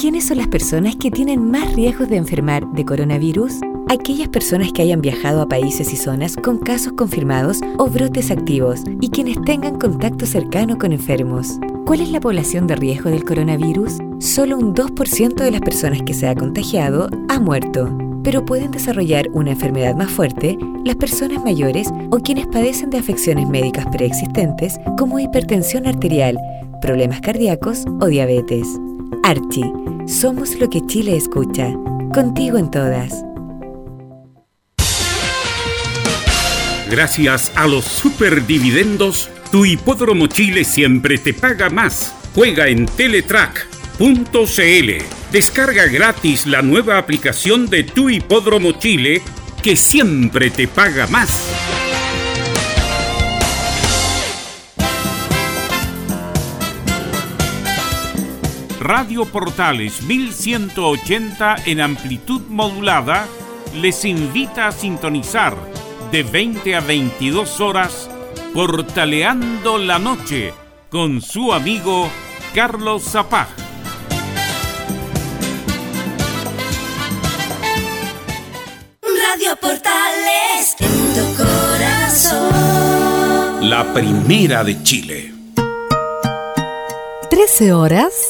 ¿Quiénes son las personas que tienen más riesgos de enfermar de coronavirus? aquellas personas que hayan viajado a países y zonas con casos confirmados o brotes activos y quienes tengan contacto cercano con enfermos. ¿Cuál es la población de riesgo del coronavirus? Solo un 2% de las personas que se ha contagiado ha muerto, pero pueden desarrollar una enfermedad más fuerte las personas mayores o quienes padecen de afecciones médicas preexistentes como hipertensión arterial, problemas cardíacos o diabetes. Archie, somos lo que Chile escucha. Contigo en todas. Gracias a los superdividendos, tu hipódromo Chile siempre te paga más. Juega en Teletrack.cl. Descarga gratis la nueva aplicación de tu hipódromo Chile que siempre te paga más. Radio Portales 1180 en amplitud modulada les invita a sintonizar de 20 a 22 horas, Portaleando la Noche, con su amigo Carlos Zapag. Radio Portales, en tu corazón. La primera de Chile. 13 horas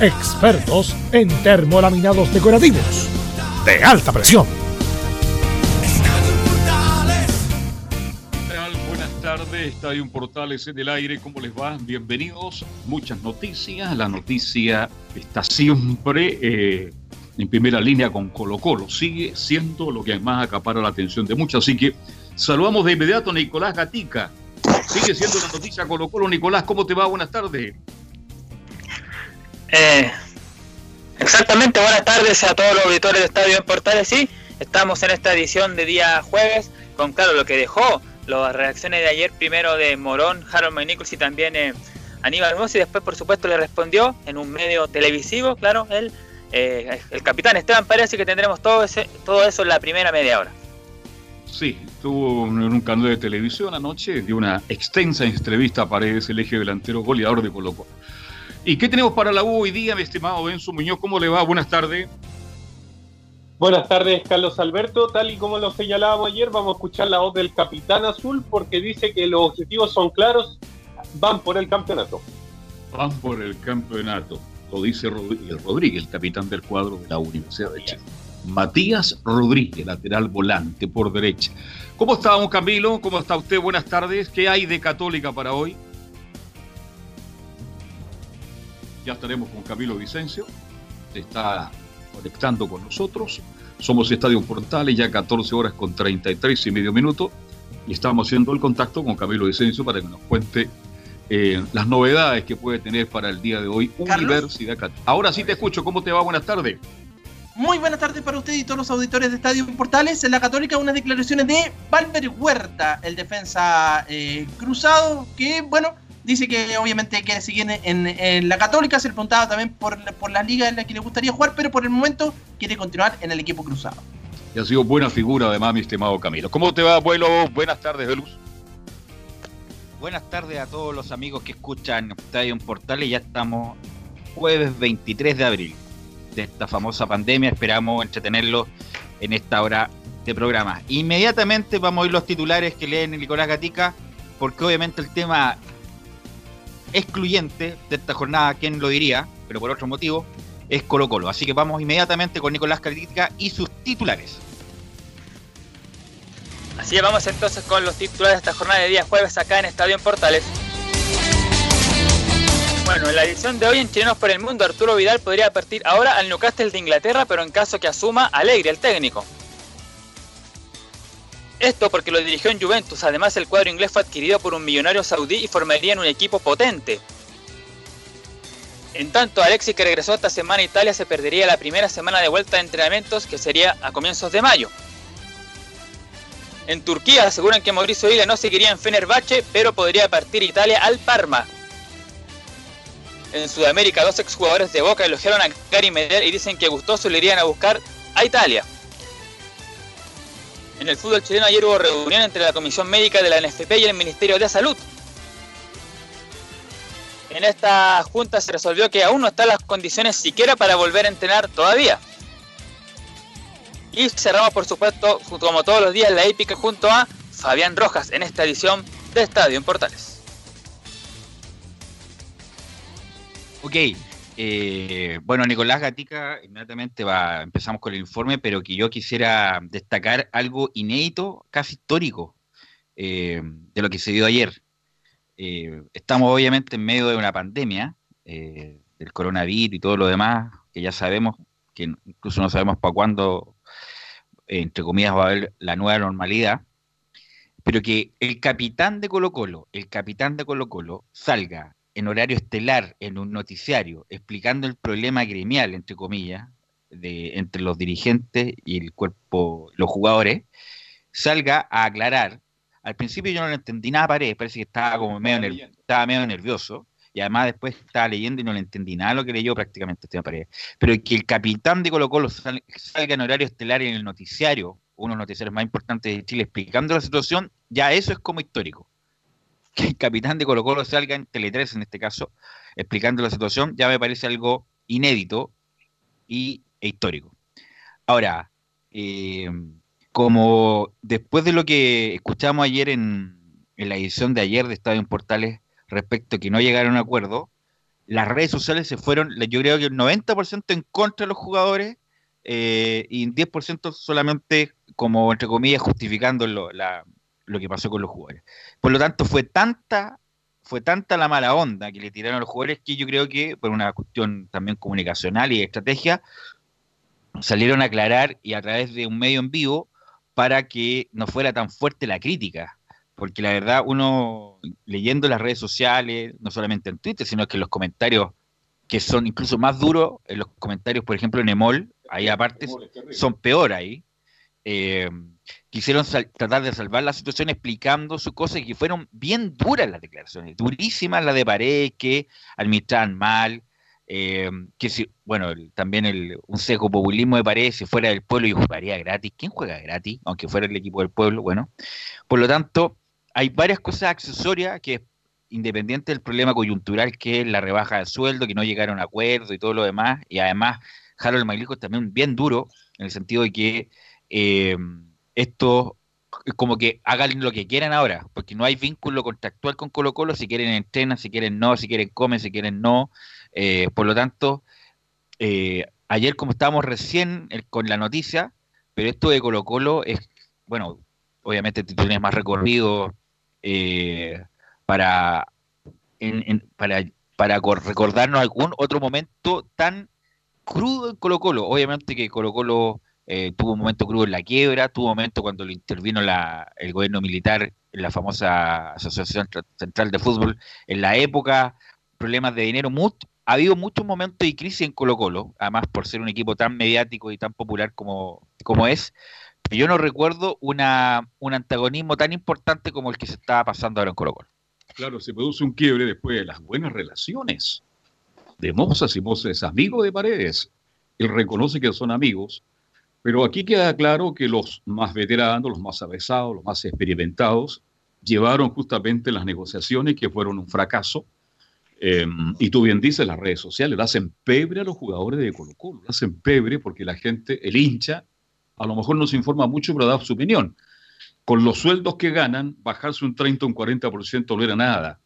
Expertos en termolaminados decorativos de alta presión. tardes, Estadio Portales en el aire, ¿cómo les va? Bienvenidos, muchas noticias, la noticia está siempre eh, en primera línea con Colo Colo, sigue siendo lo que más acapara la atención de muchos, así que saludamos de inmediato a Nicolás Gatica, sigue siendo la noticia Colo Colo, Nicolás, ¿cómo te va? Buenas tardes. Eh, Exactamente, buenas tardes a todos los auditores de Estadio en Portales. Sí, estamos en esta edición de día jueves con, claro, lo que dejó las reacciones de ayer, primero de Morón, Harold McNichols y también eh, Aníbal Moss, y después, por supuesto, le respondió en un medio televisivo, claro, el, eh, capitán Esteban Pérez, y que tendremos todo, ese, todo eso en la primera media hora. Sí, estuvo en un canal de televisión anoche, dio una extensa entrevista a Paredes, el eje delantero goleador de Colo Colo. ¿Y qué tenemos para la U hoy día, mi estimado Benzo Muñoz? ¿Cómo le va? Buenas tardes. Buenas tardes, Carlos Alberto. Tal y como lo señalábamos ayer, vamos a escuchar la voz del capitán azul porque dice que los objetivos son claros, van por el campeonato. Van por el campeonato, lo dice Rodríguez, el capitán del cuadro de la Universidad de Chile. Matías Rodríguez, lateral volante por derecha. ¿Cómo está, don Camilo? ¿Cómo está usted? Buenas tardes. ¿Qué hay de Católica para hoy? Ya estaremos con Camilo Vicencio. Se está conectando con nosotros. Somos Estadio Portales, ya 14 horas con 33 y medio minutos. Y estamos haciendo el contacto con Camilo Vicencio para que nos cuente eh, las novedades que puede tener para el día de hoy Universidad Católica. Ahora sí te escucho. ¿Cómo te va? Buenas tardes. Muy buenas tardes para usted y todos los auditores de Estadio Portales. En la Católica, unas declaraciones de Valver Huerta, el defensa eh, cruzado, que, bueno, dice que obviamente quiere seguir en, la Católica. Se le preguntaba también por, por las ligas en las que le gustaría jugar, pero por el momento quiere continuar en el equipo cruzado. Y ha sido buena figura, además, mi estimado Camilo. ¿Cómo te va, abuelo? Buenas tardes, de luz. Buenas tardes a todos los amigos que escuchan Estadio Portales. Ya estamos jueves 23 de abril de esta famosa pandemia. Esperamos entretenerlos en esta hora de programa. Inmediatamente vamos a ir los titulares que leen Nicolás Gatica, porque obviamente el tema excluyente de esta jornada, ¿quién lo diría? Pero por otro motivo, es Colo Colo. Así que vamos inmediatamente con Nicolás Gatica y sus titulares. Así que vamos entonces con los titulares de esta jornada de día jueves acá en Estadio en Portales. Bueno, en la edición de hoy en Chilenos por el Mundo, Arturo Vidal podría partir ahora al Newcastle de Inglaterra, pero en caso que asuma Alegre, el técnico. Esto porque lo dirigió en Juventus, además el cuadro inglés fue adquirido por un millonario saudí y formaría en un equipo potente. En tanto, Alexis que regresó esta semana a Italia se perdería la primera semana de vuelta de entrenamientos que sería a comienzos de mayo. En Turquía aseguran que Mauricio Vila no seguiría en Fenerbahce, pero podría partir Italia al Parma. En Sudamérica, dos exjugadores de Boca elogiaron a Gary Medel y dicen que gustoso le irían a buscar a Italia. En el fútbol chileno ayer hubo reunión entre la Comisión Médica de la NFP y el Ministerio de Salud. En esta junta se resolvió que aún no están las condiciones siquiera para volver a entrenar todavía. Y cerramos, por supuesto, como todos los días, la épica junto a Fabián Rojas en esta edición de Estadio en Portales. Ok, eh, bueno, Nicolás Gatica, inmediatamente va, empezamos con el informe, pero que yo quisiera destacar algo inédito, casi histórico, eh, de lo que se dio ayer. Eh, estamos obviamente en medio de una pandemia, del coronavirus y todo lo demás, que ya sabemos, que incluso no sabemos para cuándo, entre comillas, va a haber la nueva normalidad, pero que el capitán de Colo Colo, el capitán de Colo Colo, salga en horario estelar en un noticiario explicando el problema gremial, entre comillas, de, entre los dirigentes y el cuerpo, los jugadores, salga a aclarar. Al principio yo no lo entendí nada, parece, parece que estaba como medio, estaba medio nervioso. Y además después estaba leyendo y no le entendí nada lo que leyó prácticamente este pared. Pero que el capitán de Colo Colo salga en horario estelar en el noticiario, uno de los noticiarios más importantes de Chile, explicando la situación, ya eso es como histórico que el capitán de Colo Colo salga en Tele 3 en este caso, explicando la situación, ya me parece algo inédito y, e histórico. Ahora, eh, como después de lo que escuchamos ayer en, la edición de ayer de Estadio en Portales respecto a que no llegaron a un acuerdo, las redes sociales se fueron, yo creo que el 90% en contra de los jugadores eh, y 10% solamente como, entre comillas, justificando la, lo que pasó con los jugadores. Por lo tanto, fue tanta, fue tanta la mala onda que le tiraron a los jugadores que yo creo que, por una cuestión también comunicacional y de estrategia, salieron a aclarar y a través de un medio en vivo para que no fuera tan fuerte la crítica. Porque la verdad, uno leyendo las redes sociales, no solamente en Twitter, sino que en los comentarios que son incluso más duros en los comentarios, por ejemplo, en Emol, ahí aparte son peor ahí. Eh, quisieron tratar de salvar la situación explicando su cosa y que fueron bien duras las declaraciones, durísimas las de Paredes, que administraban mal, eh, que si, bueno, también el, un seco populismo de Paredes, si fuera del pueblo y jugaría gratis, ¿quién juega gratis? Aunque fuera el equipo del pueblo, bueno. Por lo tanto, hay varias cosas accesorias que independiente del problema coyuntural que es la rebaja de sueldo, que no llegaron a acuerdo y todo lo demás, y además Harold Maglico es también bien duro, en el sentido de que eh, esto como que hagan lo que quieran ahora, porque no hay vínculo contractual con Colo Colo, si quieren entrenan, si quieren no, si quieren comen, si quieren no, eh, por lo tanto, eh, ayer como estábamos recién con la noticia, pero esto de Colo Colo es, bueno, obviamente tienes más recorrido para, para, para recordarnos algún otro momento tan crudo en Colo Colo. Obviamente que Colo Colo eh, tuvo un momento crudo en la quiebra, tuvo un momento cuando lo intervino la, el gobierno militar en la famosa Asociación Central de Fútbol, en la época, problemas de dinero. ha habido muchos momentos de crisis en Colo Colo, además por ser un equipo tan mediático y tan popular como, como es. Yo no recuerdo una, un antagonismo tan importante como el que se estaba pasando ahora en Colo Colo. Claro, se produce un quiebre después de las buenas relaciones de Mozas y Mozas es amigo de Paredes. Él reconoce que son amigos, pero aquí queda claro que los más veteranos, los más avesados, los más experimentados, llevaron justamente las negociaciones que fueron un fracaso. Em, y tú bien dices, las redes sociales le hacen pebre a los jugadores de Colo Colo, hacen pebre porque la gente, el hincha, a lo mejor no se informa mucho, pero da su opinión con los sueldos que ganan, bajarse un 30 o un 40% no era nada.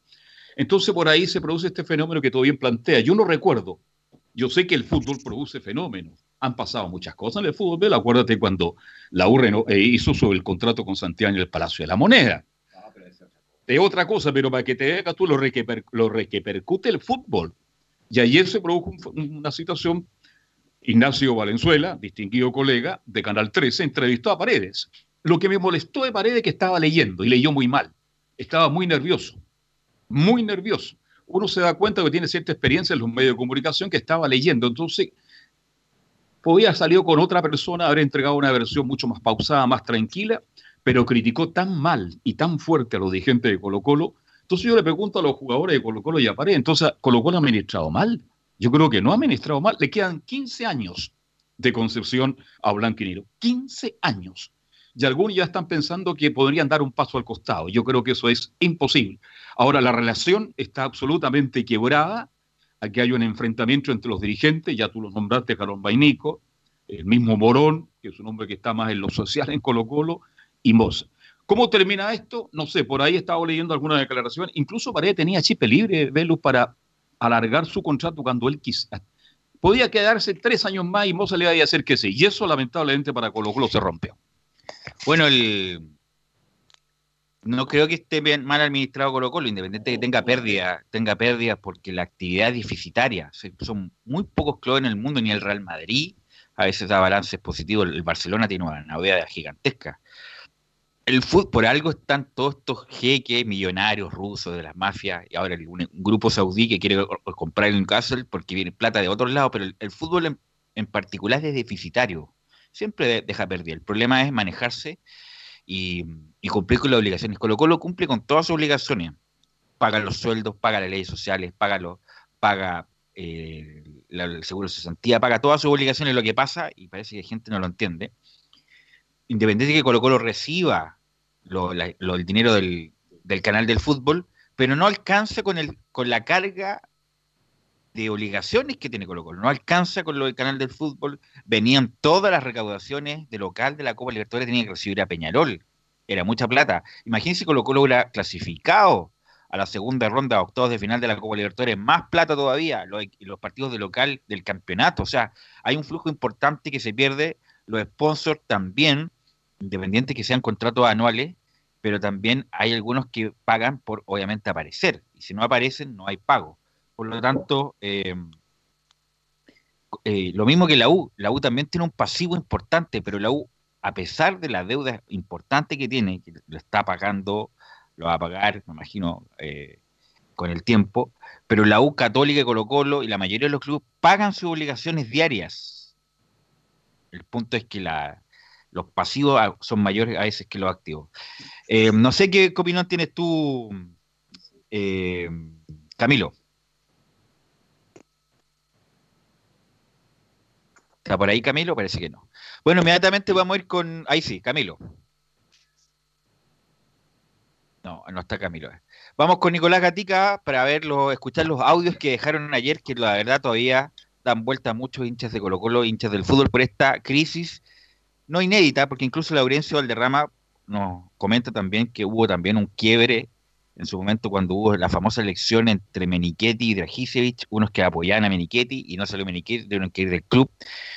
Entonces por ahí se produce este fenómeno que tú bien plantea. Yo no recuerdo. Yo sé que el fútbol produce fenómenos. Han pasado muchas cosas en el fútbol. Acuérdate cuando la URE eh, hizo sobre el contrato con Santiago en el Palacio de la Moneda. Es otra cosa, pero para que te veas tú lo, lo repercute el fútbol. Y ayer se produjo una situación. Ignacio Valenzuela, distinguido colega de Canal 13, entrevistó a Paredes lo que me molestó de Paredes que estaba leyendo y leyó muy mal. Estaba muy nervioso, muy nervioso. Uno se da cuenta que tiene cierta experiencia en los medios de comunicación que estaba leyendo. Entonces, podía salir con otra persona, haber entregado una versión mucho más pausada, más tranquila, pero criticó tan mal y tan fuerte a los dirigentes de Colo Colo. Entonces yo le pregunto a los jugadores de Colo Colo y a Paredes, entonces, ¿Colo Colo ha administrado mal? Yo creo que no ha administrado mal. Le quedan 15 años de Concepción a Blanquinero. 15 años y algunos ya están pensando que podrían dar un paso al costado. Yo creo que eso es imposible. Ahora, la relación está absolutamente quebrada. Aquí hay un enfrentamiento entre los dirigentes, ya tú lo nombraste, Carón Bainico, el mismo Morón, que es un hombre que está más en lo social en Colo Colo, y Moza. ¿Cómo termina esto? No sé, por ahí estaba leyendo alguna declaración. Incluso Paredes tenía chip libre, Velus, para alargar su contrato cuando él quisiera. Podía quedarse tres años más y Moza le iba a decir que sí. Y eso, lamentablemente, para Colo Colo se rompió. Bueno, el, no creo que esté bien, mal administrado Colo Colo, independiente de que tenga pérdidas, tenga pérdidas porque la actividad es deficitaria. Son muy pocos clubes en el mundo, ni el Real Madrid a veces da balances positivos. El Barcelona tiene una novedad gigantesca. El fútbol, por algo están todos estos jeques millonarios rusos de las mafias y ahora un, grupo saudí que quiere comprar un Castle porque viene plata de otros lados, pero el, fútbol en particular es deficitario siempre deja perder. El problema es manejarse y, cumplir con las obligaciones. Colo Colo cumple con todas sus obligaciones. Paga los sueldos, paga las leyes sociales, paga, lo, paga eh, el seguro de cesantía, paga todas sus obligaciones. Lo que pasa, y parece que la gente no lo entiende, independiente de que Colo Colo reciba el dinero del, del canal del fútbol, pero no alcanza con, el, con la carga de obligaciones que tiene Colo Colo. No alcanza con lo del canal del fútbol. Venían todas las recaudaciones de local de la Copa Libertadores, tenía que recibir a Peñarol. Era mucha plata. Imagínense Colo Colo hubiera clasificado a la segunda ronda, octavos de final de la Copa Libertadores, más plata todavía, los, los partidos de local del campeonato. O sea, hay un flujo importante que se pierde. Los sponsors también, independiente que sean contratos anuales, pero también hay algunos que pagan por, obviamente, aparecer. Y si no aparecen, no hay pago. Por lo tanto, eh, eh, lo mismo que la U, la U también tiene un pasivo importante, pero la U, a pesar de la deuda importante que tiene, que lo está pagando, lo va a pagar, me imagino, eh, con el tiempo, pero la U Católica Colo Colo y la mayoría de los clubes pagan sus obligaciones diarias. El punto es que la, los pasivos son mayores a veces que los activos. No sé qué, opinión tienes tú, Camilo. ¿Está por ahí Camilo? Parece que no. Bueno, inmediatamente vamos a ir con... Ahí sí, Camilo. No, no está Camilo. Vamos con Nicolás Gatica para verlo, escuchar los audios que dejaron ayer, que la verdad todavía dan vuelta a muchos hinchas de Colo Colo, hinchas del fútbol por esta crisis no inédita, porque incluso Laurencio Valderrama nos comenta también que hubo también un quiebre en su momento cuando hubo la famosa elección entre Menichetti y Dragicevic, unos que apoyaban a Menichetti y no salió Menichetti, tuvieron que ir del club.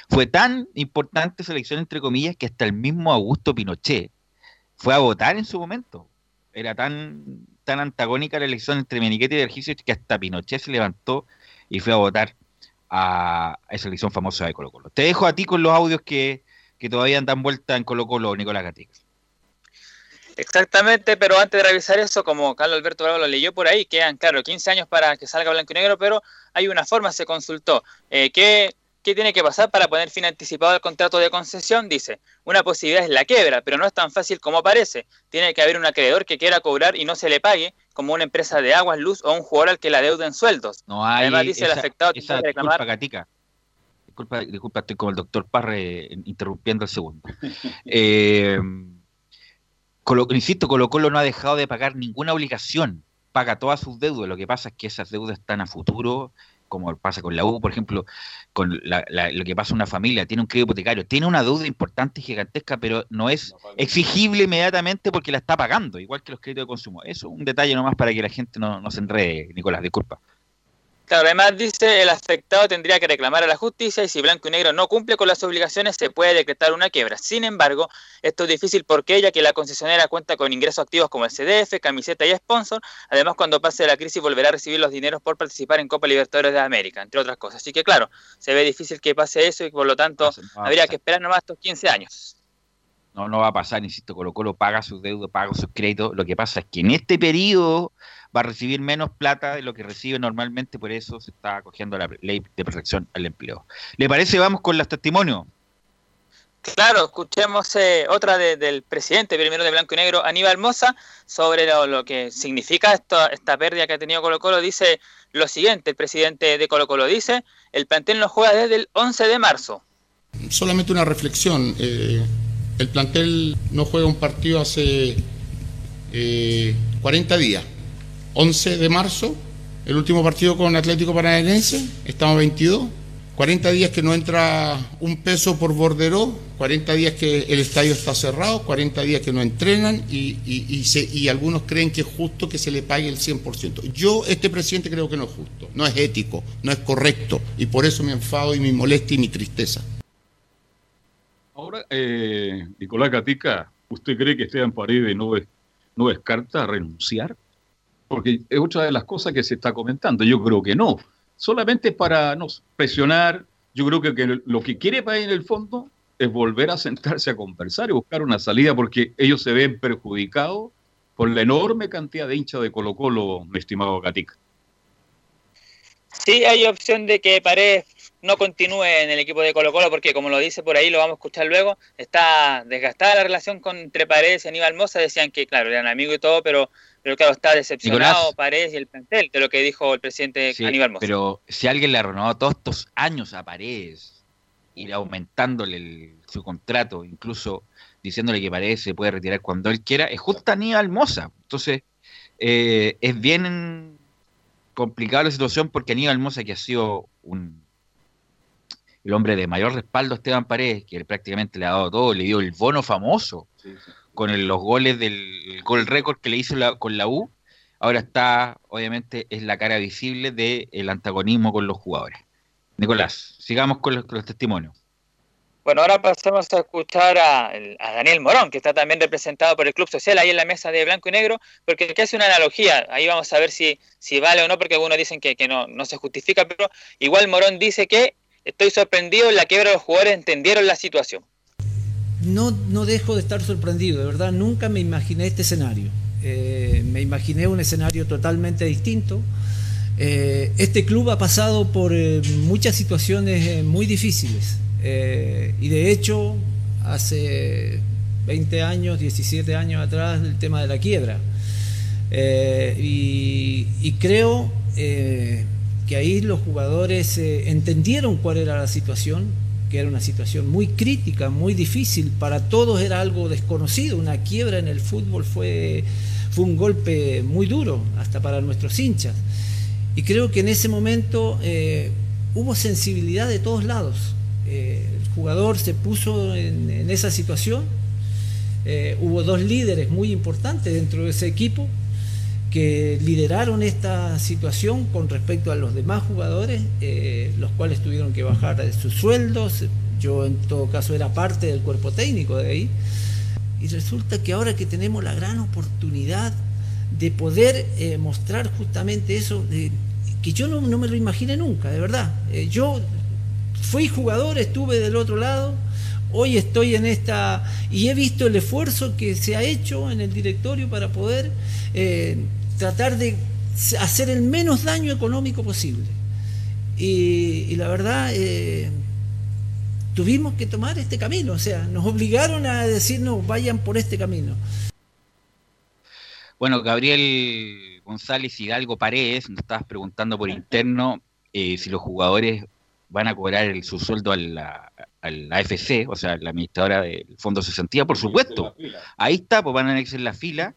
Fue tan importante esa elección, entre comillas, que hasta el mismo Augusto Pinochet fue a votar en su momento. Era tan, tan antagónica la elección entre Menichetti y Dragicevic que hasta Pinochet se levantó y fue a votar a esa elección famosa de Colo Colo. Te dejo a ti con los audios que, que todavía andan vuelta en Colo Colo, Nicolás Gatica. Exactamente, pero antes de revisar eso, como Carlos Alberto Bravo lo leyó por ahí, quedan, claro, 15 años para que salga blanco y negro, pero hay una forma, se consultó. Eh, ¿qué, ¿Qué tiene que pasar para poner fin anticipado al contrato de concesión? Dice, una posibilidad es la quiebra, pero no es tan fácil como parece. Tiene que haber un acreedor que quiera cobrar y no se le pague, como una empresa de aguas, luz o un jugador al que la deuda en sueldos. No hay Además, dice el afectado que reclamar... Gatica. Disculpa, disculpa, estoy como el doctor Parre interrumpiendo el segundo. eh, insisto, Colo Colo no ha dejado de pagar ninguna obligación, paga todas sus deudas. Lo que pasa es que esas deudas están a futuro, como pasa con la U, por ejemplo, con lo que pasa una familia, tiene un crédito hipotecario, tiene una deuda importante y gigantesca, pero no es exigible inmediatamente porque la está pagando, igual que los créditos de consumo. Eso es un detalle nomás para que la gente no, no se enrede, Nicolás, disculpa. Claro, además dice el afectado tendría que reclamar a la justicia y si Blanco y Negro no cumple con las obligaciones se puede decretar una quiebra. Sin embargo, esto es difícil porque ella, que la concesionera cuenta con ingresos activos como el CDF, camiseta y sponsor, además cuando pase la crisis volverá a recibir los dineros por participar en Copa Libertadores de América, entre otras cosas. Así que claro, se ve difícil que pase eso y por lo tanto habría que esperar nomás estos 15 años. No, no va a pasar, insisto, Colo Colo paga sus deudas, paga sus créditos. Lo que pasa es que en este periodo va a recibir menos plata de lo que recibe normalmente, por eso se está acogiendo la ley de protección al empleo. ¿Le parece? Vamos con los testimonios. Claro, escuchemos eh, otra del presidente primero de Blanco y Negro, Aníbal Moza, sobre lo, que significa esta pérdida que ha tenido Colo Colo. Dice lo siguiente, el presidente de Colo Colo dice, el plantel no juega desde el 11 de marzo. Solamente una reflexión, eh, el plantel no juega un partido hace 40 eh, días. 11 de marzo, el último partido con Atlético Paranaense, estamos 22. 40 días que no entra un peso por Borderó, 40 días que el estadio está cerrado, 40 días que no entrenan y, y, algunos creen que es justo que se le pague el 100%. Yo, este presidente, creo que no es justo, no es ético, no es correcto y por eso me enfado y mi molestia y mi tristeza. Ahora, eh, Nicolás Gatica, ¿usted cree que Esteban Paredes no, no descarta renunciar? Porque es otra de las cosas que se está comentando. Yo creo que no. Solamente para no, presionar. Yo creo que, lo que quiere para en el fondo es volver a sentarse a conversar y buscar una salida porque ellos se ven perjudicados por la enorme cantidad de hinchas de Colo Colo, mi estimado Gatica. Sí, hay opción de que Paredes no continúe en el equipo de Colo Colo porque, como lo dice por ahí, lo vamos a escuchar luego, está desgastada la relación con, entre Paredes y Aníbal Mosa. Decían que, claro, eran amigos y todo, pero pero claro, está decepcionado Paredes y el plantel de lo que dijo el presidente Aníbal Mosa. Pero si alguien le ha renovado todos estos años a Paredes, ir aumentándole su contrato, incluso diciéndole que Paredes se puede retirar cuando él quiera, es justo Aníbal Mosa. Entonces, eh, es bien complicada la situación porque Aníbal Mosa, que ha sido un el hombre de mayor respaldo Esteban Paredes, que prácticamente le ha dado todo, le dio el bono famoso. Sí, sí con los goles del gol récord que le hizo con la U, ahora está, obviamente, es la cara visible del antagonismo con los jugadores. Nicolás, sigamos con los, testimonios. Bueno, ahora pasamos a escuchar a, Daniel Morón, que está también representado por el Club Social ahí en la mesa de Blanco y Negro, porque aquí hace una analogía, ahí vamos a ver si, si vale o no, porque algunos dicen que, que no, no se justifica, pero igual Morón dice que estoy sorprendido, en la quiebra de los jugadores entendieron la situación no, no dejo de estar sorprendido, de verdad, nunca me imaginé este escenario. Eh, me imaginé un escenario totalmente distinto. Eh, este club ha pasado por eh, muchas situaciones muy difíciles y de hecho hace 20 años, 17 años atrás el tema de la quiebra. Y, y, creo que ahí los jugadores entendieron cuál era la situación, que era una situación muy crítica, muy difícil, para todos era algo desconocido, una quiebra en el fútbol fue, fue un golpe muy duro, hasta para nuestros hinchas. Y creo que en ese momento eh, hubo sensibilidad de todos lados. Eh, el jugador se puso en, esa situación, eh, hubo dos líderes muy importantes dentro de ese equipo, que lideraron esta situación con respecto a los demás jugadores, eh, los cuales tuvieron que bajar sus sueldos. Yo en todo caso era parte del cuerpo técnico de ahí. Y resulta que ahora que tenemos la gran oportunidad de poder eh, mostrar justamente eso, que yo no, me lo imaginé nunca, de verdad. Eh, yo fui jugador, estuve del otro lado, hoy estoy en esta y he visto el esfuerzo que se ha hecho en el directorio para poder tratar de hacer el menos daño económico posible. Y, la verdad, eh, tuvimos que tomar este camino, o sea, nos obligaron a decirnos vayan por este camino. Bueno, Gabriel González Hidalgo Paredes, nos estabas preguntando por interno eh, si los jugadores van a cobrar el, su sueldo a la, AFC, o sea, la administradora del Fondo de Cesantía, por supuesto. Ahí está, pues van a anexar la fila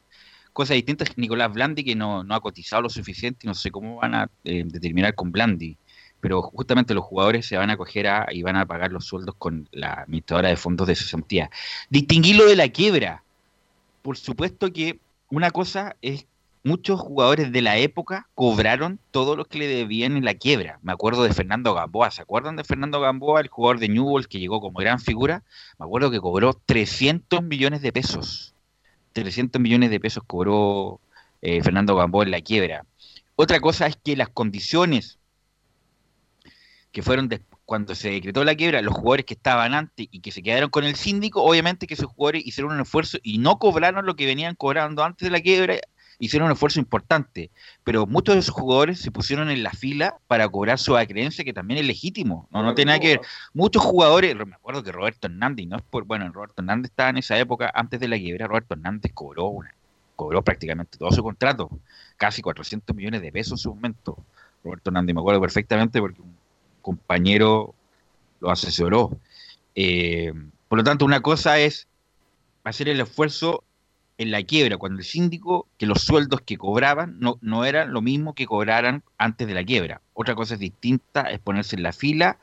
cosas distintas. Nicolás Blandi, que no, ha cotizado lo suficiente y no sé cómo van a eh, determinar con Blandi. Pero justamente los jugadores se van a acoger a y van a pagar los sueldos con la administradora de fondos de cesantía. Distinguirlo de la quiebra. Por supuesto que una cosa es muchos jugadores de la época cobraron todo lo que le debían en la quiebra. Me acuerdo de Fernando Gamboa. ¿Se acuerdan de Fernando Gamboa, el jugador de Newell's que llegó como gran figura? Me acuerdo que cobró 300 millones de pesos 300 millones de pesos cobró eh, Fernando Gamboa en la quiebra. Otra cosa es que las condiciones que fueron cuando se decretó la quiebra, los jugadores que estaban antes y que se quedaron con el síndico, obviamente que esos jugadores hicieron un esfuerzo y no cobraron lo que venían cobrando antes de la quiebra hicieron un esfuerzo importante, pero muchos de esos jugadores se pusieron en la fila para cobrar su acreencia, que también es legítimo, no, no tiene nada que ver. Muchos jugadores, me acuerdo que Roberto Hernández, no es por, bueno, Roberto Hernández estaba en esa época, antes de la quiebra, Roberto Hernández cobró una, cobró prácticamente todo su contrato, casi 400 millones de pesos en su momento. Roberto Hernández, me acuerdo perfectamente porque un compañero lo asesoró. Eh, por lo tanto, una cosa es hacer el esfuerzo en la quiebra, cuando el síndico, que los sueldos que cobraban no, no eran lo mismo que cobraran antes de la quiebra. Otra cosa es distinta es ponerse en la fila,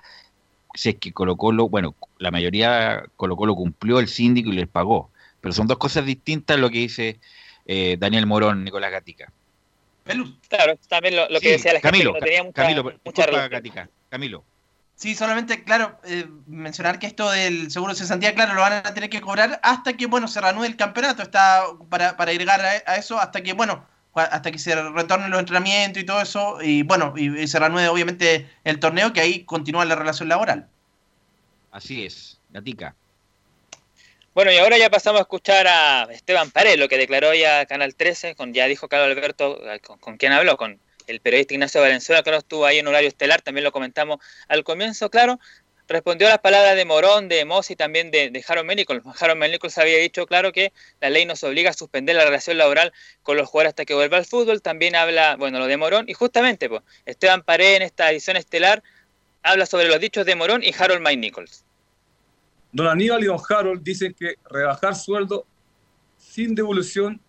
si es que Colo Colo, bueno, la mayoría Colo Colo cumplió el síndico y les pagó, pero son dos cosas distintas lo que dice eh, Daniel Morón, Nicolás Gatica. Claro, también lo, que decía la Camilo, gente, no tenía mucha, Camilo, mucha Gatica, Camilo. Sí, solamente, claro, eh, mencionar que esto del seguro de cesantía, claro, lo van a tener que cobrar hasta que, bueno, se reanude el campeonato, está para, para llegar a, eso, hasta que, bueno, hasta que se retornen los entrenamientos y todo eso, y bueno, y, se reanude obviamente el torneo, que ahí continúa la relación laboral. Así es, Gatica. Bueno, y ahora ya pasamos a escuchar a Esteban Pared, lo que declaró ya Canal 13, con, ya dijo Carlos Alberto, con, con quién habló, con el periodista Ignacio Valenzuela, claro, estuvo ahí en horario estelar, también lo comentamos al comienzo, claro, respondió a las palabras de Morón, de Moss y también de, de Harold Nichols. Harold Nichols había dicho, claro, que la ley nos obliga a suspender la relación laboral con los jugadores hasta que vuelva al fútbol. También habla, bueno, lo de Morón. Y justamente, pues, Esteban Pared en esta edición estelar habla sobre los dichos de Morón y Harold May Nichols. Don Aníbal y don Harold dicen que rebajar sueldo sin devolución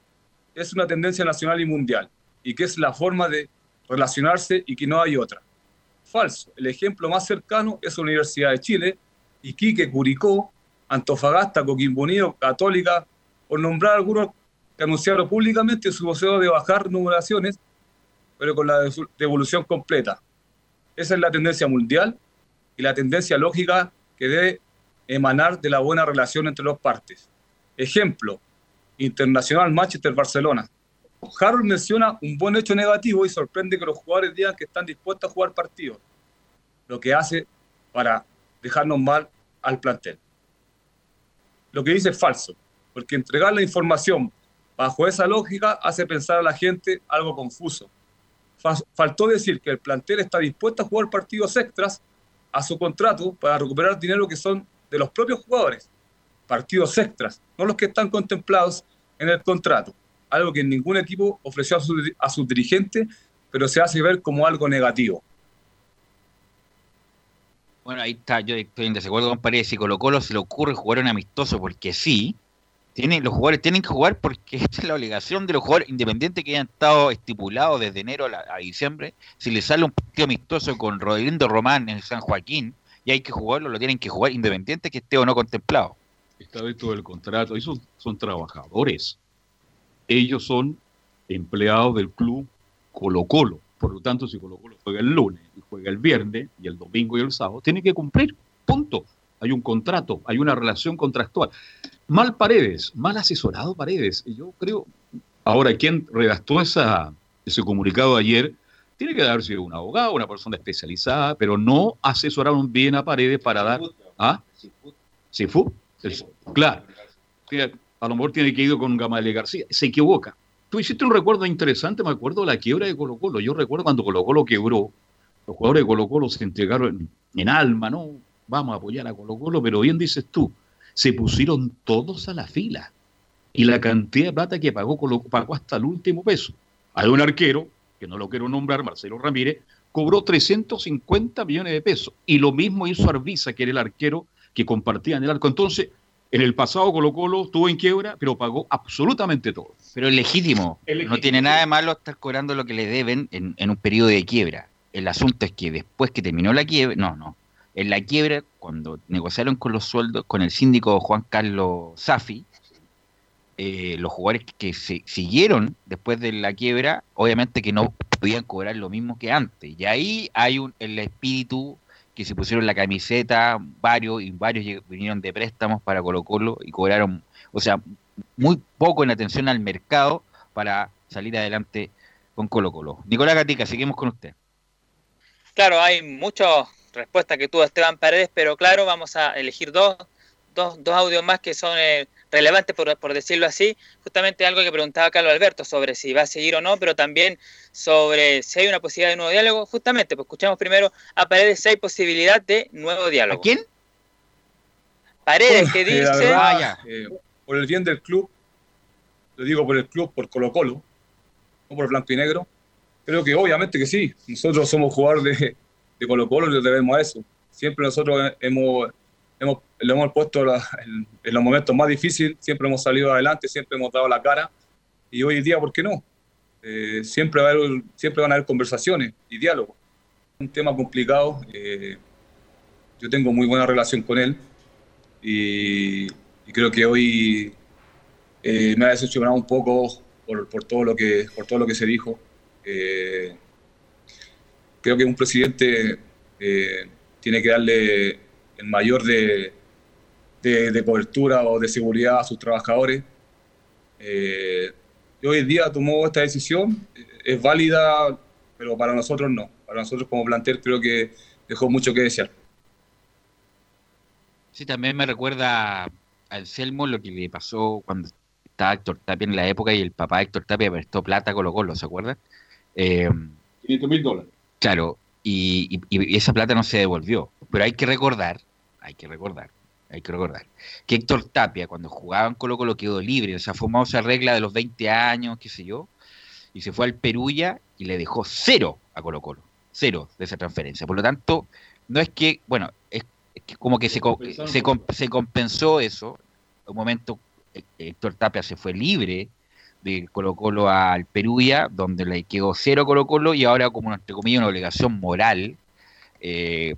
es una tendencia nacional y mundial y que es la forma de relacionarse y que no hay otra. Falso. El ejemplo más cercano es la Universidad de Chile, Iquique, Curicó, Antofagasta, Coquimbo Unido, Católica, por nombrar algunos que anunciaron públicamente su deseo de bajar numeraciones, pero con la devolución completa. Esa es la tendencia mundial y la tendencia lógica que debe emanar de la buena relación entre las partes. Ejemplo, Internacional Manchester Barcelona. Harold menciona un buen hecho negativo y sorprende que los jugadores digan que están dispuestos a jugar partidos, lo que hace para dejarnos mal al plantel. Lo que dice es falso, porque entregar la información Bajo esa lógica hace pensar a la gente algo confuso. Faltó decir que el plantel está dispuesto a jugar partidos extras a su contrato para recuperar dinero que son de los propios jugadores. Partidos extras, no los que están contemplados en el contrato. Algo que ningún equipo ofreció a, su, a sus dirigentes, pero se hace ver como algo negativo. Bueno, ahí está, yo estoy en desacuerdo con Paredes. Si Colo Colo se le ocurre jugar un amistoso porque sí, los jugadores tienen que jugar porque es la obligación de los jugadores, independientes que hayan estado estipulados desde enero a, diciembre. Si les sale un partido amistoso con Rodrigo Román en San Joaquín y hay que jugarlo, lo tienen que jugar independiente que esté o no contemplado. Está dentro del contrato. Esos son trabajadores. Ellos son empleados del club Colo Colo. Por lo tanto, si Colo Colo juega el lunes y juega el viernes y el domingo y el sábado, tiene que cumplir. Punto. Hay un contrato, hay una relación contractual. Mal Paredes, mal asesorado Paredes. Yo creo, ahora, quien redactó esa, ese comunicado ayer, tiene que haber sido un abogado, una persona especializada, pero no asesoraron bien a Paredes para dar... ¿Ah? ¿Sifú? Claro. A lo mejor tiene que ir con Gamaliel García. Se equivoca. Tú hiciste un recuerdo interesante, me acuerdo de la quiebra de Colo Colo. Yo recuerdo cuando Colo Colo quebró, los jugadores de Colo Colo se entregaron en alma, ¿no? Vamos a apoyar a Colo Colo, pero bien dices tú, se pusieron todos a la fila. Y la cantidad de plata que pagó, pagó hasta el último peso. Hay un arquero, que no lo quiero nombrar, Marcelo Ramírez, cobró 350 millones de pesos. Y lo mismo hizo Arbiza, que era el arquero que compartía en el arco. Entonces, en el pasado Colo Colo estuvo en quiebra, pero pagó absolutamente todo. Pero es legítimo. No tiene nada de malo estar cobrando lo que le deben en, en un periodo de quiebra. El asunto es que después que terminó la quiebra, no, no, en la quiebra, cuando negociaron con los sueldos, con el síndico Juan Carlos Safi, eh, los jugadores que se siguieron después de la quiebra, obviamente que no podían cobrar lo mismo que antes. Y ahí hay un, el espíritu que se pusieron la camiseta, varios y varios vinieron de préstamos para Colo Colo y cobraron, o sea, muy poco en atención al mercado para salir adelante con Colo Colo. Nicolás Gatica, seguimos con usted. Claro, hay muchos respuesta que tuvo Esteban Paredes, pero claro, vamos a elegir dos, dos, dos audios más que son eh, relevantes, por, por, decirlo así. Justamente algo que preguntaba Carlos Alberto sobre si va a seguir o no, pero también sobre si hay una posibilidad de nuevo diálogo. Justamente, pues escuchamos primero a Paredes si hay posibilidad de nuevo diálogo. ¿A quién? Paredes, que eh, dice... Ah, eh, por el bien del club, lo digo por el club, por Colo Colo, no por blanco y negro, creo que obviamente que sí. Nosotros somos jugadores de de Colo Colo le debemos a eso. Siempre nosotros hemos, lo hemos puesto en, los momentos más difíciles, siempre hemos salido adelante, siempre hemos dado la cara. Y hoy en día, ¿por qué no? Eh, siempre, siempre van a haber conversaciones y diálogo. Un tema complicado. Eh, yo tengo muy buena relación con él y, creo que hoy eh, me ha decepcionado un poco por, por, todo lo que, por todo lo que se dijo creo que un presidente eh, tiene que darle el mayor de, de, cobertura o de seguridad a sus trabajadores. Eh, hoy en día tomó esta decisión, eh, es válida, pero para nosotros no. Para nosotros como plantel creo que dejó mucho que desear. Sí, también me recuerda a Anselmo lo que le pasó cuando estaba Héctor Tapia en la época y el papá de Héctor Tapia prestó plata a Colo Colo, ¿se acuerdan? Eh, 500 mil dólares. Claro, y, esa plata no se devolvió. Pero hay que recordar, hay que recordar, hay que recordar, que Héctor Tapia, cuando jugaba en Colo Colo, quedó libre, esa famosa regla de los 20 años, qué sé yo, y se fue al Perulla y le dejó cero a Colo Colo, cero de esa transferencia. Por lo tanto, no es que, bueno, es, que como que se, se, se compensó eso, un momento Héctor Tapia se fue libre de Colo Colo al Perugia, donde le quedó cero Colo Colo y ahora como entre comillas una obligación moral. Eh,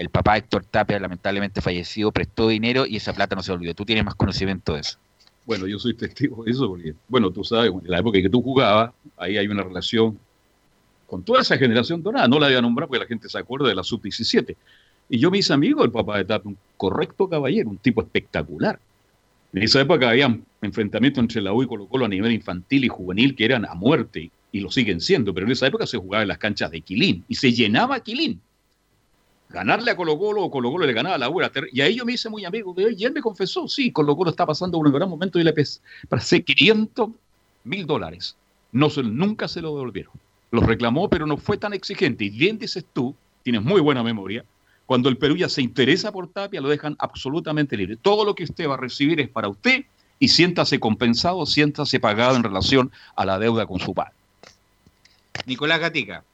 el papá Héctor Tapia, lamentablemente fallecido, prestó dinero y esa plata no se olvidó. ¿Tú tienes más conocimiento de eso? Bueno, yo soy testigo de eso porque, bueno, tú sabes, en la época en que tú jugabas, ahí hay una relación con toda esa generación dorada. No la voy a nombrar porque la gente se acuerda de la sub-17. Y yo me hice amigo del papá de Tapia, un correcto caballero, un tipo espectacular. En esa época había enfrentamientos entre la U y Colo Colo a nivel infantil y juvenil que eran a muerte y lo siguen siendo, pero en esa época se jugaba en las canchas de Quilín y se llenaba Quilín. Ganarle a Colo Colo o Colo Colo le ganaba a la U. Y ahí yo me hice muy amigo de él y él me confesó, sí, Colo Colo está pasando un gran momento y le pasé 500 mil dólares. No nunca se lo devolvieron. Los reclamó, pero no fue tan exigente. Y bien dices tú, tienes muy buena memoria, cuando el Perú ya se interesa por Tapia, lo dejan absolutamente libre. Todo lo que usted va a recibir es para usted y siéntase compensado, siéntase pagado en relación a la deuda con su padre. Nicolás Gatica.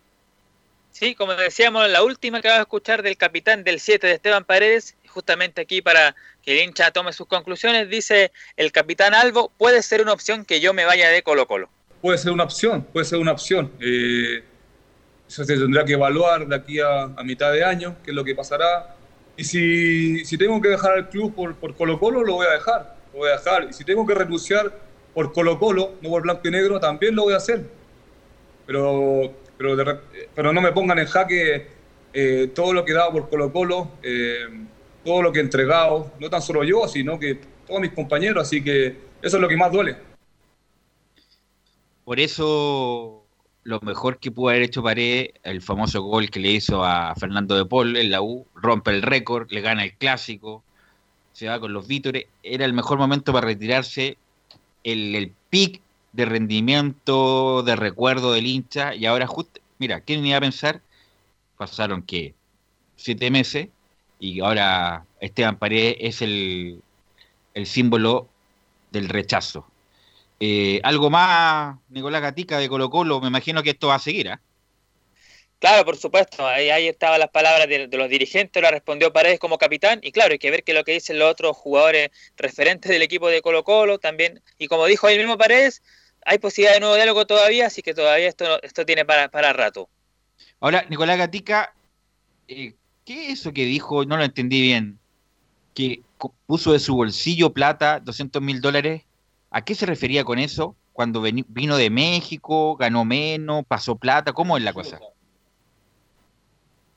Sí, como decíamos, la última que vamos a escuchar del capitán del 7 de Esteban Paredes, justamente aquí para que el hincha tome sus conclusiones, dice el capitán Albo, puede ser una opción que yo me vaya de Colo Colo. Puede ser una opción, puede ser una opción. Eh, eso se tendrá que evaluar de aquí a, mitad de año, qué es lo que pasará. Y si, si tengo que dejar al club por, por Colo Colo, lo voy a dejar, lo voy a dejar. Y si tengo que renunciar por Colo Colo, no por Blanco y Negro, también lo voy a hacer. Pero, pero, pero no me pongan en jaque eh, todo lo que he dado por Colo Colo, eh, todo lo que he entregado, no tan solo yo, sino que todos mis compañeros, así que eso es lo que más duele. Por eso lo mejor que pudo haber hecho Paredes, el famoso gol que le hizo a Fernando de Paul en la U, rompe el récord, le gana el clásico, se va con los vítores, era el mejor momento para retirarse, el, el pic de rendimiento, de recuerdo del hincha, y ahora justo, mira, ¿quién iba a pensar? Pasaron que siete meses y ahora Esteban Paredes es el, el símbolo del rechazo. Eh, algo más, Nicolás Gatica de Colo Colo, me imagino que esto va a seguir, ¿ah? Claro, por supuesto, ahí, ahí estaban las palabras de, los dirigentes, lo respondió Paredes como capitán, y claro, hay que ver que lo que dicen los otros jugadores referentes del equipo de Colo Colo también, y como dijo ahí mismo Paredes, hay posibilidad de nuevo diálogo todavía, así que todavía esto, esto tiene para, para rato. Ahora, Nicolás Gatica, eh, ¿qué es eso que dijo? No lo entendí bien. Que puso de su bolsillo plata, 200 mil dólares, ¿A qué se refería con eso? Cuando vino de México, ganó menos, pasó plata, ¿cómo es la cosa?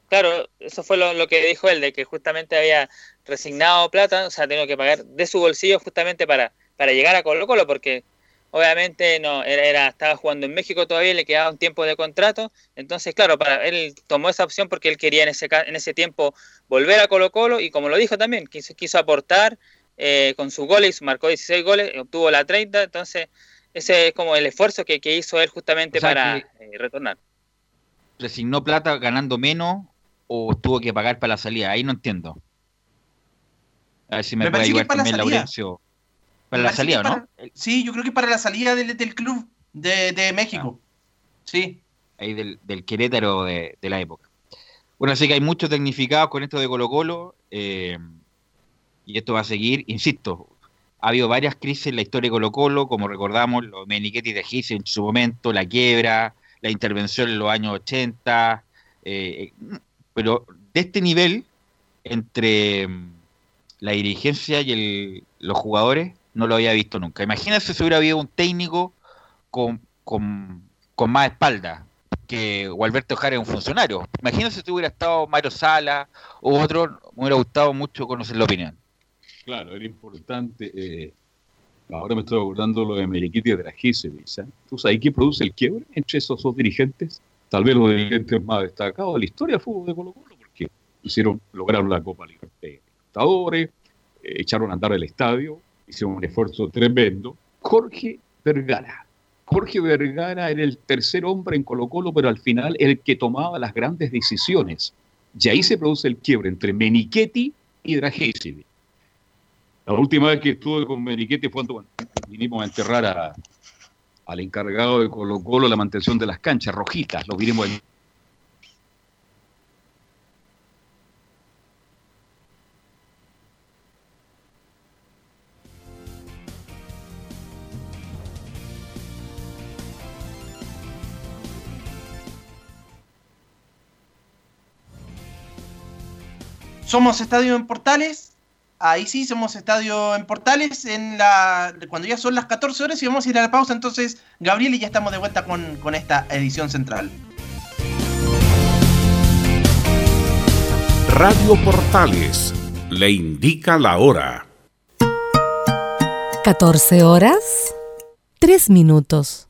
Claro, eso fue lo, que dijo él, de que justamente había resignado plata, o sea, tenía que pagar de su bolsillo justamente para, para llegar a Colo Colo, porque obviamente no era, estaba jugando en México todavía, le quedaba un tiempo de contrato, entonces claro, para él tomó esa opción porque él quería en ese en ese tiempo volver a Colo Colo y como lo dijo también, quiso, quiso aportar eh, con sus goles, marcó 16 goles, obtuvo la 30, entonces ese es como el esfuerzo que, hizo él justamente para eh, retornar. ¿Resignó plata ganando menos o tuvo que pagar para la salida? Ahí no entiendo. A ver si me, puede ayudar también Laurencio. Para la salida, ¿no? Sí, yo creo que para la salida del, club de, México. Sí. Ahí del, Querétaro de, de, la época. Bueno, así que hay muchos tecnificados con esto de Colo Colo. Eh, y esto va a seguir, insisto, ha habido varias crisis en la historia de Colo Colo, como recordamos, los Menichetti de Gise en su momento, la quiebra, la intervención en los años 80, eh, pero de este nivel, entre mm, la dirigencia y los jugadores, no lo había visto nunca. Imagínense si hubiera habido un técnico con, con, con más espalda, que Gualberto Jara es un funcionario. Imagínense si hubiera estado Mario Sala u otro, me hubiera gustado mucho conocer la opinión. Claro, era importante. Eh, ahora me estoy acordando lo de Meriquiti de la ¿eh? ¿Tú sabes qué produce el quiebre entre esos dos dirigentes? Tal vez los dirigentes más destacados de la historia del fútbol de Colo Colo, porque hicieron, lograron la Copa Libertadores, eh, echaron a andar el estadio, hicieron un esfuerzo tremendo. Jorge Vergara. Jorge Vergara era el tercer hombre en Colo Colo, pero al final el que tomaba las grandes decisiones. Y ahí se produce el quiebre entre Menichetti y Dragesi. La última vez que estuve con Meriquete fue cuando vinimos a enterrar al encargado de Colo Colo la mantención de las canchas rojitas. Lo vinimos en Somos Estadio en Portales, Ahí sí somos estadio en Portales en la cuando ya son las 14 horas y vamos a ir a la pausa. Entonces, Gabriel, y ya estamos de vuelta con, con esta edición central. Radio Portales le indica la hora. 14 horas, 3 minutos.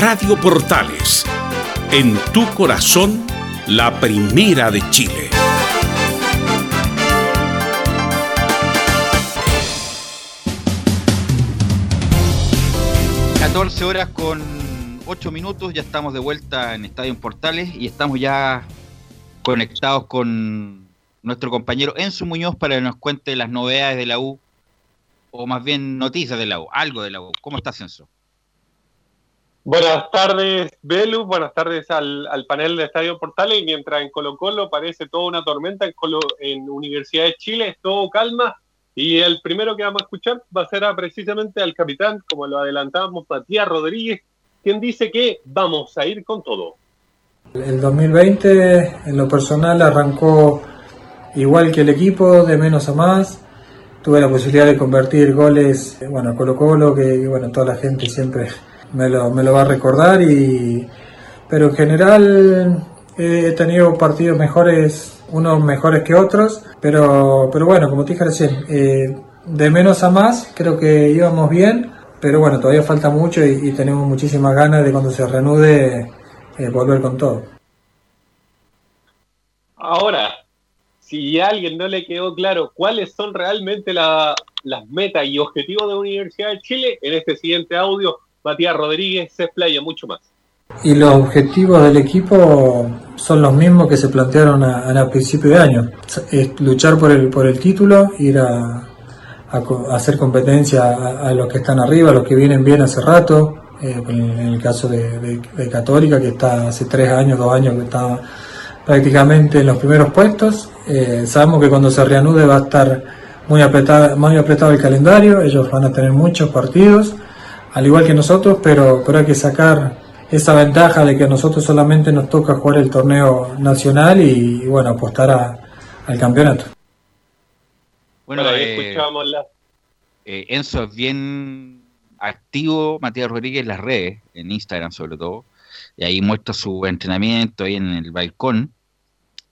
Radio Portales, en tu corazón, la primera de Chile. ...14 horas con 8 minutos, ya estamos de vuelta en Estadio Portales y estamos ya conectados con nuestro compañero Enzo Muñoz para que nos cuente las novedades de la U, o más bien noticias de la U, algo de la U. ¿Cómo estás, Enzo? Buenas tardes, Belu. Buenas tardes al, al, panel de Estadio Portales. Y mientras en Colo Colo parece toda una tormenta, en, Colo, en Universidad de Chile es todo calma. Y el primero que vamos a escuchar va a ser precisamente al capitán, como lo adelantábamos, Matías Rodríguez, quien dice que vamos a ir con todo. El 2020, en lo personal, arrancó igual que el equipo, de menos a más. Tuve la posibilidad de convertir goles, bueno, Colo Colo, que bueno, toda la gente siempre me lo, me lo va a recordar y pero en general he tenido partidos mejores unos mejores que otros pero pero bueno como te dije recién eh, de menos a más creo que íbamos bien pero bueno todavía falta mucho y, tenemos muchísimas ganas de cuando se reanude eh, volver con todo. Ahora, si a alguien no le quedó claro cuáles son realmente las metas y objetivos de la Universidad de Chile, en este siguiente audio, Matías Rodríguez se explaya mucho más. Y los objetivos del equipo son los mismos que se plantearon a, a principio de año. Es luchar por el, por el título, ir a, hacer competencia a, los que están arriba, a los que vienen bien hace rato. Eh, en el caso de, Católica, que está hace tres años, dos años que está prácticamente en los primeros puestos. Eh, sabemos que cuando se reanude va a estar muy apretado, muy apretado el calendario, ellos van a tener muchos partidos, al igual que nosotros, pero, pero hay que sacar esa ventaja de que a nosotros solamente nos toca jugar el torneo nacional y, bueno, apostar al campeonato. Bueno, eh, eh, Enzo es bien activo, Matías Rodríguez, en las redes, en Instagram sobre todo, y ahí muestra su entrenamiento ahí en el balcón,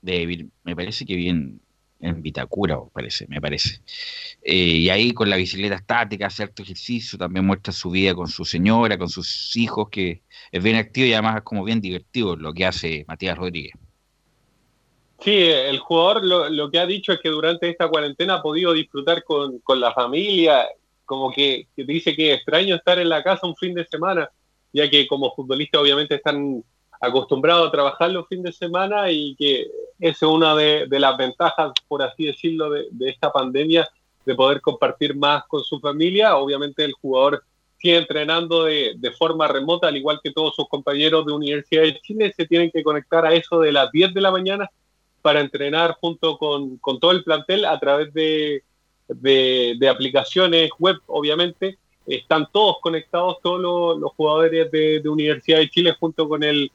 de, me parece que bien en Vitacura, parece, me parece. Eh, y ahí con la bicicleta estática, cierto ejercicio, también muestra su vida con su señora, con sus hijos, que es bien activo y además es como bien divertido lo que hace Matías Rodríguez. Sí, el jugador lo, que ha dicho es que durante esta cuarentena ha podido disfrutar con, la familia, como que, dice que es extraño estar en la casa un fin de semana, ya que como futbolista obviamente están acostumbrados a trabajar los fines de semana y que esa es una de, las ventajas, por así decirlo, de, esta pandemia, de poder compartir más con su familia. Obviamente el jugador sigue entrenando de, de, forma remota, al igual que todos sus compañeros de Universidad de Chile, se tienen que conectar a eso de las 10 de la mañana para entrenar junto con, todo el plantel a través de, de, aplicaciones web, obviamente. Están todos conectados, todos los, jugadores de, Universidad de Chile junto con el,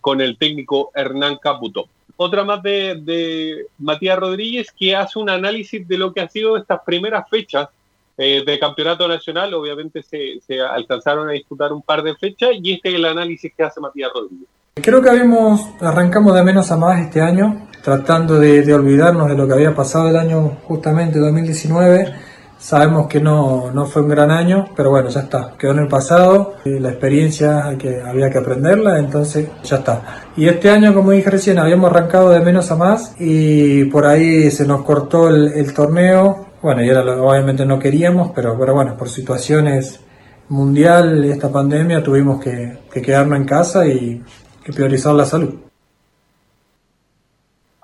con el técnico Hernán Caputo. Otra más de, de Matías Rodríguez que hace un análisis de lo que han sido estas primeras fechas eh, de campeonato nacional. Obviamente se, se alcanzaron a disputar un par de fechas y este es el análisis que hace Matías Rodríguez. Creo que habíamos, arrancamos de menos a más este año, tratando de, olvidarnos de lo que había pasado el año justamente 2019. Sabemos que no, no, fue un gran año, pero bueno, ya está, quedó en el pasado, la experiencia que, había que aprenderla, entonces ya está. Y este año, como dije recién, habíamos arrancado de menos a más y por ahí se nos cortó el, torneo, bueno, y lo, obviamente no queríamos, pero, bueno, por situaciones mundial, esta pandemia, tuvimos que, que quedarnos en casa y priorizar la salud.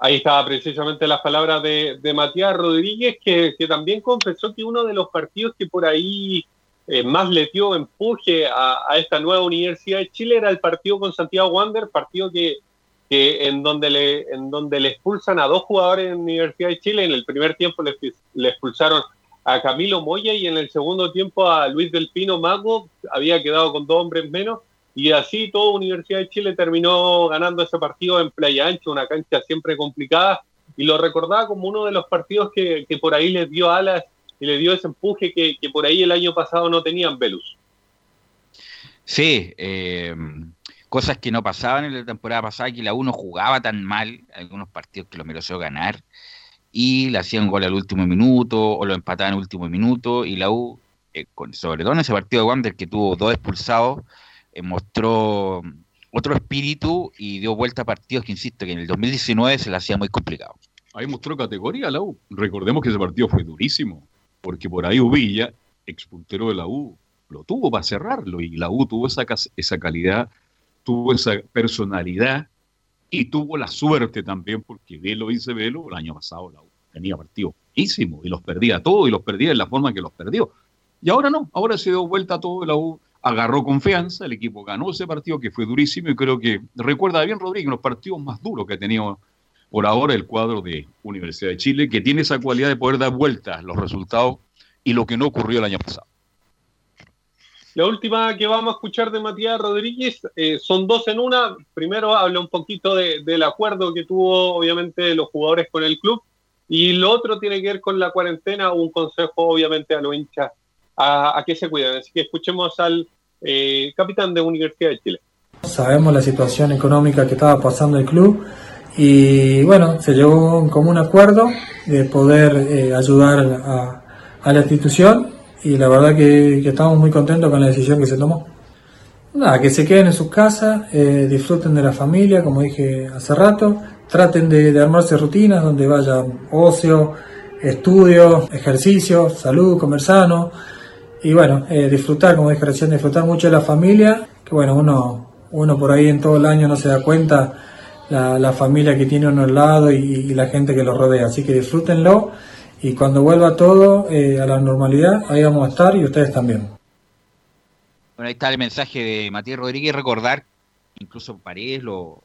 Ahí estaba precisamente las palabras de, Matías Rodríguez, que, también confesó que uno de los partidos que por ahí eh, más le dio empuje a, esta nueva Universidad de Chile era el partido con Santiago Wander, partido que, en, donde le, en donde le expulsan a dos jugadores en Universidad de Chile. En el primer tiempo le, le expulsaron a Camilo Moya y en el segundo tiempo a Luis del Pino Mago, había quedado con dos hombres menos y así toda Universidad de Chile terminó ganando ese partido en Playa Ancha, una cancha siempre complicada, y lo recordaba como uno de los partidos que, por ahí les dio alas y le dio ese empuje que, por ahí el año pasado no tenían Velus. Sí, eh, cosas que no pasaban en la temporada pasada, que la U no jugaba tan mal, algunos partidos que lo mereció ganar, y le hacían gol al último minuto, o lo empataban al último minuto, y la U, eh, sobre todo en ese partido de Wander que tuvo dos expulsados, eh, mostró otro espíritu y dio vuelta a partidos que, insisto, que en el 2019 se le hacía muy complicado. Ahí mostró categoría la U. Recordemos que ese partido fue durísimo, porque por ahí Uvilla, expuntero de la U, lo tuvo para cerrarlo y la U tuvo esa, esa calidad, tuvo esa personalidad y tuvo la suerte también, porque Velo dice Velo, el año pasado la U tenía partido buenísimo y los perdía todos y los perdía en la forma que los perdió. Y ahora no, ahora se dio vuelta todo la U agarró confianza, el equipo ganó ese partido que fue durísimo y creo que recuerda bien Rodríguez los partidos más duros que ha tenido por ahora el cuadro de Universidad de Chile, que tiene esa cualidad de poder dar vueltas los resultados y lo que no ocurrió el año pasado. La última que vamos a escuchar de Matías Rodríguez eh, son dos en una. Primero habla un poquito del acuerdo que tuvo obviamente los jugadores con el club y lo otro tiene que ver con la cuarentena, un consejo obviamente a los hinchas a, a que se cuiden. Así que escuchemos al eh, capitán de Universidad de Chile. Sabemos la situación económica que estaba pasando el club y bueno, se llegó a un común acuerdo de poder eh, ayudar a, la institución y la verdad que, estamos muy contentos con la decisión que se tomó. Nada, que se queden en sus casas, eh, disfruten de la familia, como dije hace rato, traten de, armarse rutinas donde vaya ocio, estudio, ejercicio, salud, comer sano y bueno, eh, disfrutar, como dije recién, disfrutar mucho de la familia, que bueno, uno, uno por ahí en todo el año no se da cuenta la, familia que tiene uno al lado y, la gente que lo rodea, así que disfrútenlo y cuando vuelva todo eh, a la normalidad, ahí vamos a estar y ustedes también. Bueno, ahí está el mensaje de Matías Rodríguez, recordar, incluso Paredes lo,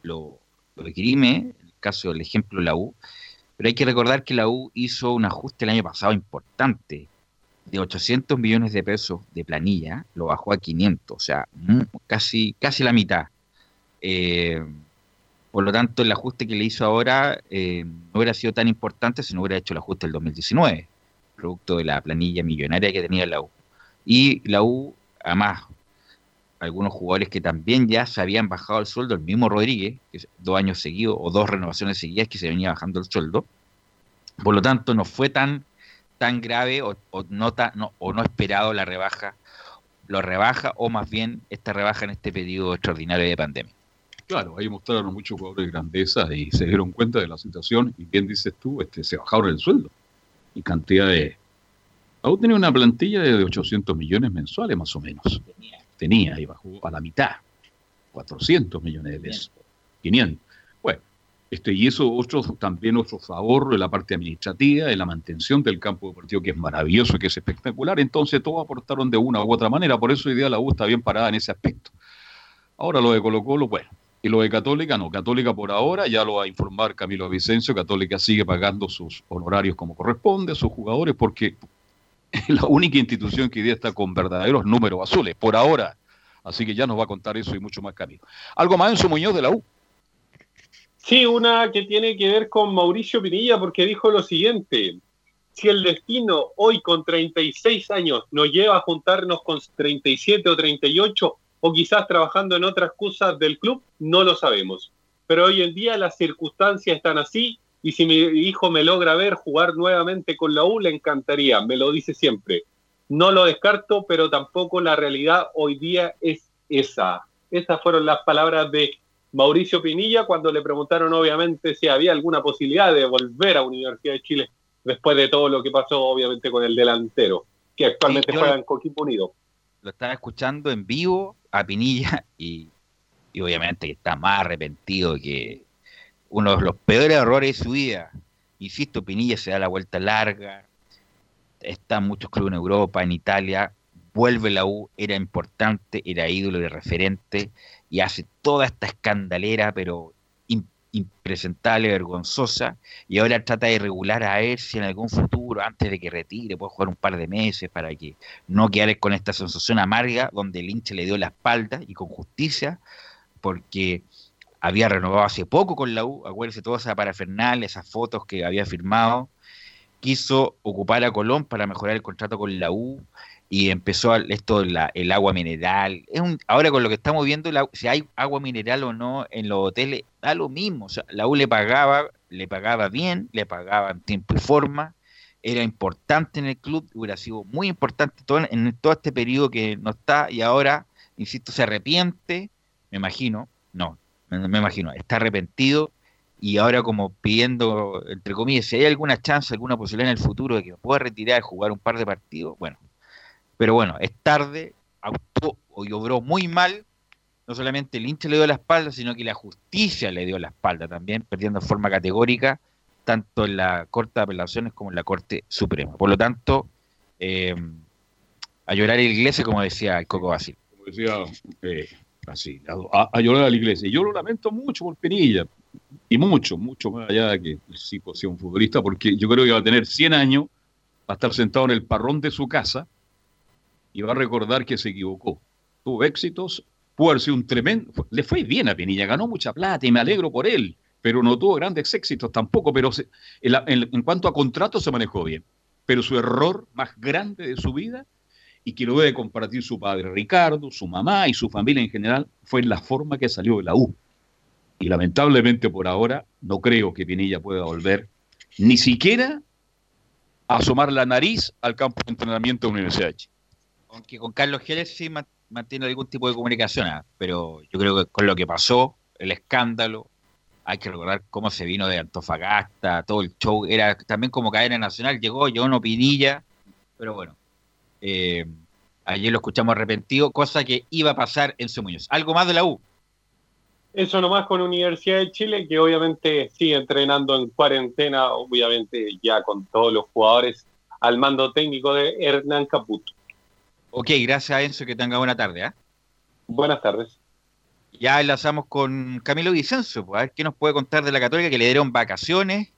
lo, lo en el caso del ejemplo la U, pero hay que recordar que la U hizo un ajuste el año pasado importante, de 800 millones de pesos de planilla, lo bajó a 500, o sea, casi, casi la mitad. Eh, por lo tanto, el ajuste que le hizo ahora eh, no hubiera sido tan importante si no hubiera hecho el ajuste del 2019, producto de la planilla millonaria que tenía la U. Y la U además algunos jugadores que también ya se habían bajado el sueldo, el mismo Rodríguez, que dos años seguidos o dos renovaciones seguidas que se venía bajando el sueldo. Por lo tanto, no fue tan, tan grave o, no, o no esperado la rebaja, lo rebaja o más bien esta rebaja en este periodo extraordinario de pandemia. Claro, ahí mostraron muchos jugadores de grandeza y se dieron cuenta de la situación y bien dices tú, este, se bajaron el sueldo y cantidad de Aún tenía una plantilla de 800 millones mensuales más o menos. Tenía, y bajó a la mitad. 400 millones de pesos. 500. Bueno, este, y eso otro, también otro favor de la parte administrativa, de la mantención del campo deportivo, que es maravilloso, que es espectacular. Entonces todos aportaron de una u otra manera. Por eso hoy día la U está bien parada en ese aspecto. Ahora lo de Colo Colo, bueno. Y lo de Católica, no. Católica por ahora, ya lo va a informar Camilo Vicencio, Católica sigue pagando sus honorarios como corresponde a sus jugadores, porque la única institución que hoy día está con verdaderos números azules, por ahora. Así que ya nos va a contar eso y mucho más camino. ¿Algo más en su Muñoz de la U? Sí, una que tiene que ver con Mauricio Pinilla, porque dijo lo siguiente. Si el destino hoy con 36 años nos lleva a juntarnos con 37 o 38, o quizás trabajando en otras cosas del club, no lo sabemos. Pero hoy en día las circunstancias están así y si mi hijo me logra ver jugar nuevamente con la U, le encantaría, me lo dice siempre. No lo descarto, pero tampoco la realidad hoy día es esa. Esas fueron las palabras de Mauricio Pinilla cuando le preguntaron obviamente si había alguna posibilidad de volver a Universidad de Chile después de todo lo que pasó obviamente con el delantero, que actualmente juega en Coquimbo Unido. Lo estaba escuchando en vivo a Pinilla y, y obviamente está más arrepentido que, uno de los peores errores de su vida. Insisto, Pinilla se da la vuelta larga, está en muchos clubes en Europa, en Italia, vuelve la U, era importante, era ídolo y referente, y hace toda esta escandalera, pero impresentable, vergonzosa, y ahora trata de regular a él si en algún futuro, antes de que retire, puede jugar un par de meses para que no quede con esta sensación amarga donde el hincha le dio la espalda y con justicia, porque había renovado hace poco con la U, acuérdense toda esa parafernal, esas fotos que había firmado, quiso ocupar a Colón para mejorar el contrato con la U y empezó esto la, el agua mineral. Es un, ahora con lo que estamos viendo, si hay agua mineral o no en los hoteles, da lo mismo. O sea, la U le pagaba, le pagaba bien, le pagaba en tiempo y forma, era importante en el club, hubiera sido muy importante todo, en todo este periodo que no está y ahora, insisto, se arrepiente, me imagino, no, me, imagino, está arrepentido y ahora como pidiendo, entre comillas, si hay alguna chance, alguna posibilidad en el futuro de que pueda retirar jugar un par de partidos, bueno, pero bueno, es tarde, actuó y obró muy mal, no solamente el hincha le dio la espalda, sino que la justicia le dio la espalda también, perdiendo forma categórica, tanto en la Corte de Apelaciones como en la Corte Suprema. Por lo tanto, eh, a llorar a la iglesia, como decía el Coco Basil. Como decía eh, así, a, llorar a la iglesia. Yo lo lamento mucho por Pinilla, y mucho, mucho más allá de que sí pues, sea un futbolista, porque yo creo que va a tener 100 años, va a estar sentado en el parrón de su casa y va a recordar que se equivocó. Tuvo éxitos, pudo haber un tremendo, le fue bien a Pinilla, ganó mucha plata y me alegro por él, pero no tuvo grandes éxitos tampoco, pero en cuanto a contratos se manejó bien. Pero su error más grande de su vida y que lo debe compartir su padre Ricardo, su mamá y su familia en general, fue la forma que salió de la U. Y lamentablemente por ahora no creo que Pinilla pueda volver ni siquiera a asomar la nariz al campo de entrenamiento de la Universidad de. Aunque con Carlos Gérez sí mantiene algún tipo de comunicación, ¿ah? pero yo creo que con lo que pasó, el escándalo, hay que recordar cómo se vino de Antofagasta, todo el show, era también como cadena nacional, llegó John Pinilla, pero bueno, eh, ayer lo escuchamos arrepentido, cosa que iba a pasar en su Muñoz. ¿Algo más de la U? Eso nomás con Universidad de Chile, que obviamente sigue entrenando en cuarentena, obviamente ya con todos los jugadores al mando técnico de Hernán Caputo. Ok, gracias Enzo, que tenga buena tarde. ¿eh? Buenas tardes. Ya enlazamos con Camilo Vicenzo, pues, a ver qué nos puede contar de la Católica, que le dieron vacaciones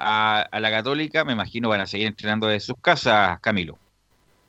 a, la Católica, me imagino van a seguir entrenando de sus casas, Camilo.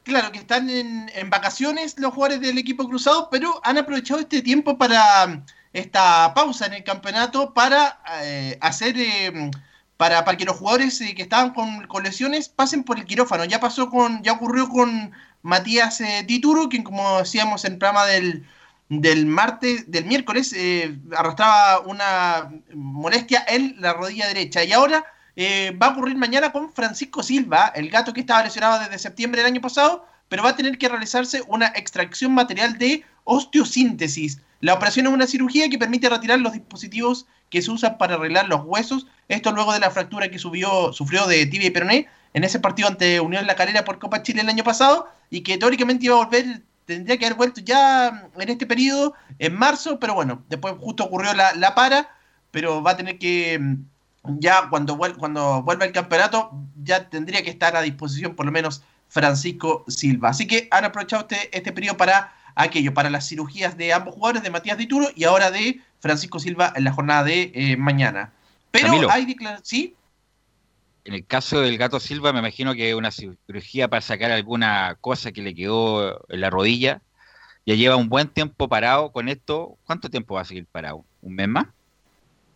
Claro, que están en, vacaciones los jugadores del equipo cruzado, pero han aprovechado este tiempo para esta pausa en el campeonato para eh, hacer, eh, para, para que los jugadores eh, que estaban con, con, lesiones pasen por el quirófano. Ya pasó con, ya ocurrió con Matías Tituro, quien como decíamos en el programa del, del martes, del miércoles, eh, arrastraba una molestia en la rodilla derecha. Y ahora eh, va a ocurrir mañana con Francisco Silva, el gato que estaba lesionado desde septiembre del año pasado, pero va a tener que realizarse una extracción material de osteosíntesis. La operación es una cirugía que permite retirar los dispositivos que se usan para arreglar los huesos. Esto luego de la fractura que subió, sufrió de tibia y peroné en ese partido ante Unión La Calera por Copa Chile el año pasado y que teóricamente iba a volver tendría que haber vuelto ya en este periodo, en marzo, pero bueno, después justo ocurrió la, para, pero va a tener que, mm, ya cuando, cuando vuelva el campeonato, ya tendría que estar a disposición por lo menos Francisco Silva. Así que han aprovechado este, este periodo para aquello, para las cirugías de ambos jugadores, de Matías Dituro y ahora de Francisco Silva en la jornada de eh, mañana. Pero hay declaraciones, ¿sí? En el caso del gato Silva, me imagino que es una cirugía para sacar alguna cosa que le quedó en la rodilla. Ya lleva un buen tiempo parado con esto. ¿Cuánto tiempo va a seguir parado? ¿Un mes más?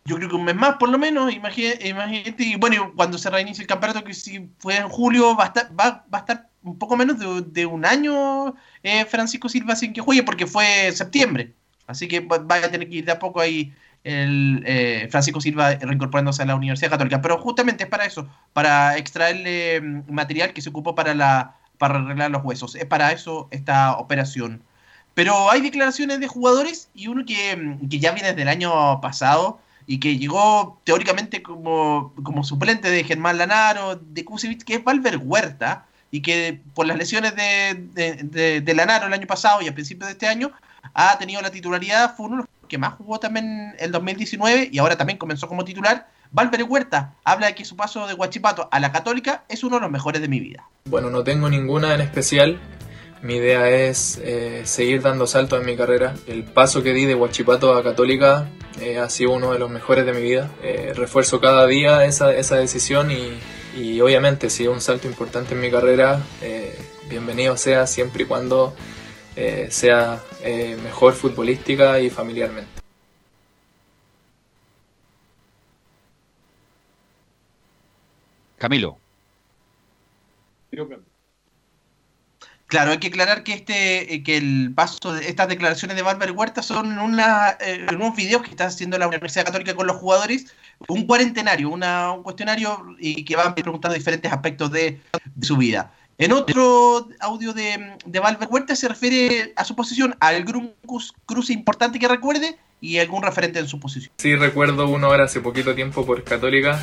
Yo creo que un mes más, por lo menos. Imagínate. Y bueno, cuando se reinicie el campeonato, que si fue en julio, va a estar, va, a estar un poco menos de, un año eh, Francisco Silva sin que juegue, porque fue septiembre. Así que va a tener que ir de a poco ahí el eh, Francisco Silva reincorporándose a la Universidad Católica. Pero justamente es para eso, para extraerle mm, material que se ocupó para, la, para arreglar los huesos. Es para eso esta operación. Pero hay declaraciones de jugadores y uno que, mm, que ya viene desde el año pasado y que llegó teóricamente como, como suplente de Germán Lanaro, de Kusevich, que es Valver Huerta, y que por las lesiones de, de, de, Lanaro el año pasado y a principios de este año ha tenido la titularidad, fue uno que más jugó también el 2019 y ahora también comenzó como titular. Valverde Huerta habla de que su paso de Guachipato a la Católica es uno de los mejores de mi vida. Bueno, no tengo ninguna en especial. Mi idea es eh, seguir dando saltos en mi carrera. El paso que di de Huachipato a Católica eh, ha sido uno de los mejores de mi vida. Eh, refuerzo cada día esa, esa decisión y, y, obviamente si es un salto importante en mi carrera, bienvenido sea siempre y cuando eh, sea eh, mejor futbolística y familiarmente. Camilo. Claro, hay que aclarar que este, eh, que el paso de estas declaraciones de Bárbara Huerta son una, en unos videos que está haciendo la Universidad Católica con los jugadores, un cuarentenario, una, un cuestionario y que van preguntando diferentes aspectos de su vida. En otro audio de, de Valver Huerta se refiere a su posición, algún cruce importante que recuerde y algún referente en su posición. Sí, recuerdo uno ahora hace poquito tiempo por Católica,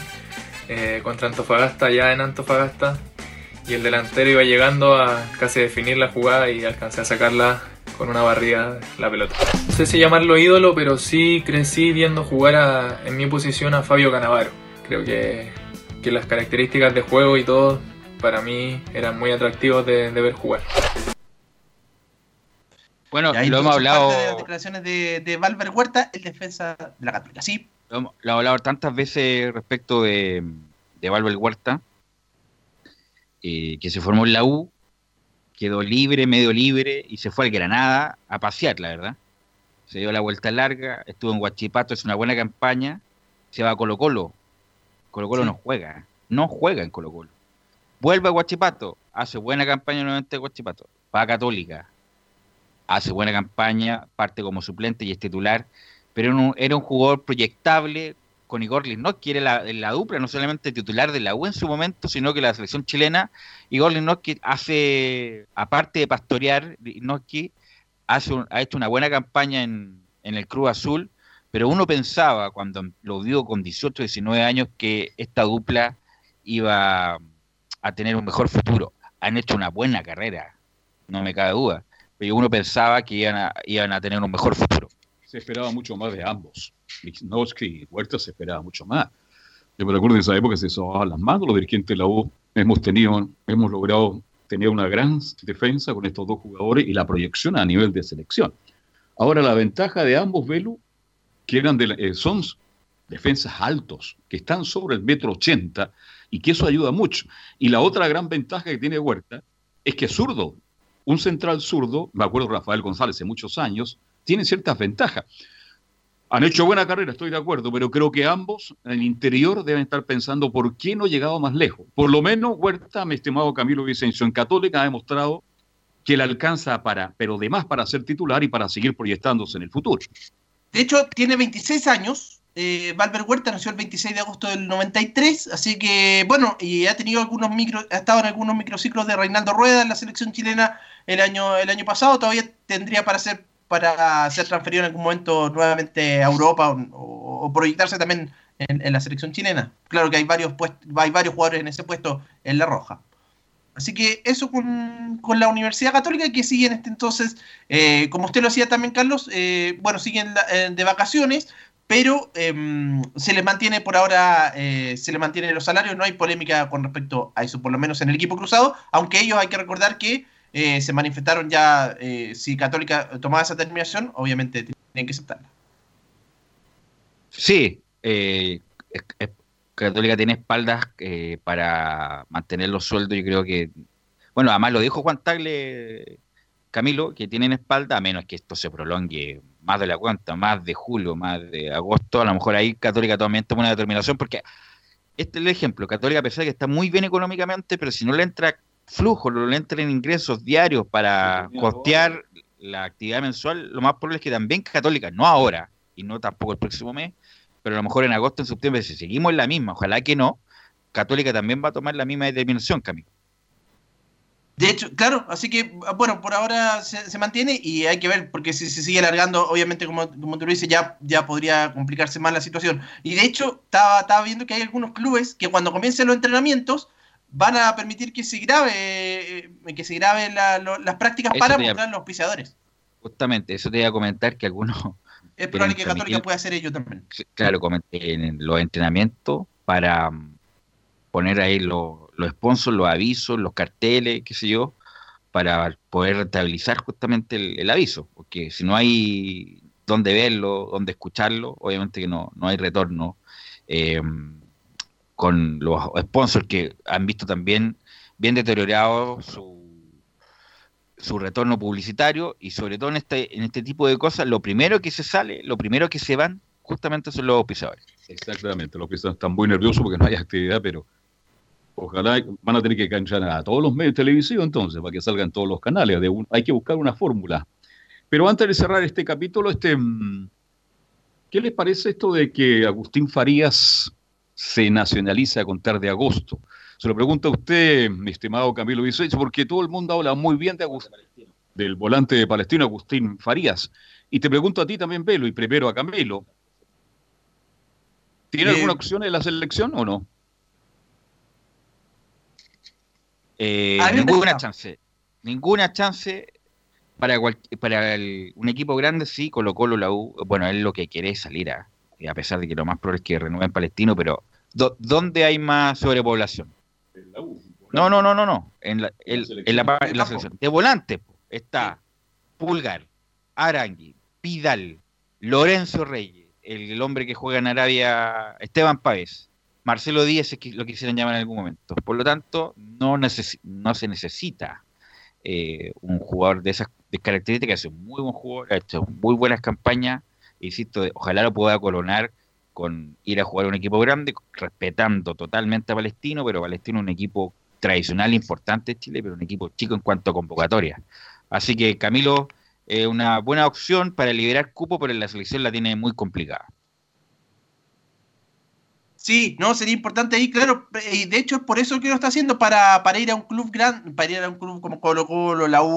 eh, contra Antofagasta, ya en Antofagasta, y el delantero iba llegando a casi definir la jugada y alcancé a sacarla con una barriga la pelota. No sé si llamarlo ídolo, pero sí crecí viendo jugar en mi posición a Fabio Canavaro. Creo que, que las características de juego y todo para mí eran muy atractivos de, ver jugar. Bueno, lo hemos hablado. De las declaraciones de, de Valver Huerta, el defensa de la Católica, sí. Lo hemos, hablado tantas veces respecto de, de Valver Huerta, eh, que se formó en la U, quedó libre, medio libre, y se fue al Granada a pasear, la verdad. Se dio la vuelta larga, estuvo en Huachipato, es una buena campaña, se va a Colo Colo. Colo Colo no juega, no juega en Colo Colo. Vuelve a Guachipato, hace buena campaña nuevamente en Guachipato, va a Católica, hace buena campaña, parte como suplente y es titular, pero era un, jugador proyectable. Con Igor Lisnowski, era la, la, dupla, no solamente titular de la U en su momento, sino que la selección chilena, Igor Lisnowski hace, aparte de pastorear, Lisnowski hace ha hecho una buena campaña en, en el Cruz Azul, pero uno pensaba cuando lo vio con 18, 19 años que esta dupla iba a tener un mejor futuro. Han hecho una buena carrera, no me cabe duda, pero uno pensaba que iban a, iban a tener un mejor futuro. Se esperaba mucho más de ambos. Lichnowsky y Huerta se esperaba mucho más. Yo me recuerdo en esa época se sobaban las manos los dirigentes de la U. Hemos tenido, hemos logrado tener una gran defensa con estos dos jugadores y la proyección a nivel de selección. Ahora la ventaja de ambos, Velu, que eran de, eh, son defensas altos, que están sobre el metro ochenta, y que eso ayuda mucho. Y la otra gran ventaja que tiene Huerta es que es zurdo. Un central zurdo, me acuerdo Rafael González hace muchos años, tiene ciertas ventajas. Han hecho buena carrera, estoy de acuerdo, pero creo que ambos en el interior deben estar pensando por qué no he llegado más lejos. Por lo menos Huerta, mi estimado Camilo Vicencio, en Católica ha demostrado que le alcanza para, pero de más para ser titular y para seguir proyectándose en el futuro. De hecho, tiene 26 años. Eh, Valver Huerta nació el 26 de agosto del 93, así que, bueno, y ha tenido algunos micro, ha estado en algunos microciclos de Reinaldo Rueda en la selección chilena el año, el año pasado. Todavía tendría para ser para ser transferido en algún momento nuevamente a Europa o, proyectarse también en, la selección chilena. Claro que hay varios, hay varios jugadores en ese puesto en la roja. Así que eso con, la Universidad Católica que siguen este entonces, eh, como usted lo decía también, Carlos, eh, bueno, siguen eh, de vacaciones, pero em, se les mantiene por ahora, se les mantienen los salarios, no hay polémica con respecto a eso, por lo menos en el equipo cruzado, aunque ellos hay que recordar que eh, se manifestaron ya, eh, si Católica tomaba esa determinación, obviamente tienen que aceptarla. Sí, eh, Católica tiene espaldas para mantener los sueldos, yo creo que, bueno, además lo dijo Juan Tagle, Camilo, que tienen espalda, a menos que esto se prolongue más de la cuenta, más de julio, más de agosto, a lo mejor ahí Católica toma una determinación, porque este es el ejemplo, Católica a pesar de que está muy bien económicamente, pero si no le entra flujo, lo entren ingresos diarios para costear la actividad mensual, lo más probable es que también Católica, no ahora y no tampoco el próximo mes, pero a lo mejor en agosto, en septiembre, si seguimos en la misma, ojalá que no, Católica también va a tomar la misma determinación, Camilo. De hecho, claro, así que, bueno, por ahora se, mantiene y hay que ver, porque si se sigue alargando, obviamente, como, como tú lo dices, ya, ya podría complicarse más la situación. Y de hecho, estaba, estaba viendo que hay algunos clubes que cuando comiencen los entrenamientos, van a permitir que se grabe eh, que se graben las prácticas para mostrar los pisadores. Justamente, eso te iba a comentar que algunos... Es probable que Católica pueda hacer ello también. Claro, en los entrenamientos para mm, poner ahí los, los sponsors, los avisos, los carteles, qué sé yo, para poder rentabilizar justamente el, aviso, porque si no hay dónde verlo, dónde escucharlo, obviamente que no, no hay retorno. Eh, con los sponsors que han visto también bien deteriorado su, su retorno publicitario y sobre todo en este, en este tipo de cosas, lo primero que se sale, lo primero que se van, justamente son los pisadores. Exactamente, los pisadores están muy nerviosos porque no hay actividad, pero ojalá van a tener que canchar a todos los medios televisivos entonces, para que salgan todos los canales. De hay que buscar una fórmula. Pero antes de cerrar este capítulo, este, mm, ¿qué les parece esto de que Agustín Farías se nacionaliza a contar de agosto. Se lo pregunto a usted, mi estimado Camilo Vicencio, porque todo el mundo habla muy bien de del volante de Palestino, Agustín Farías. Y te pregunto a ti también, Velo, y primero a Camilo. ¿Tiene alguna opción en la selección o no? Eh, ninguna chance. Ninguna chance para, para un equipo grande, sí, Colo Colo, la U. Bueno, él lo que quiere es salir a, a pesar de que lo más probable es que renueven Palestino, pero ¿dónde hay más sobrepoblación? No, no, no, no, no. En la, selección. De volante está Pulgar, Arangui, Pidal, Lorenzo Reyes, el, hombre que juega en Arabia, Esteban Páez, Marcelo Díaz es que lo quisieran llamar en algún momento. Por lo tanto, no, se necesita eh, un jugador de esas características. Es un muy buen jugador, ha hecho muy buenas campañas insisto, ojalá lo pueda coronar con ir a jugar a un equipo grande, respetando totalmente a Palestino, pero Palestino es un equipo tradicional importante de Chile, pero un equipo chico en cuanto a convocatoria. Así que Camilo es una buena opción para liberar cupo, pero la selección la tiene muy complicada. Sí, no, sería importante ahí, claro, y de hecho es por eso que lo está haciendo, para, para ir a un club grande, para ir a un club como Colo Colo, la U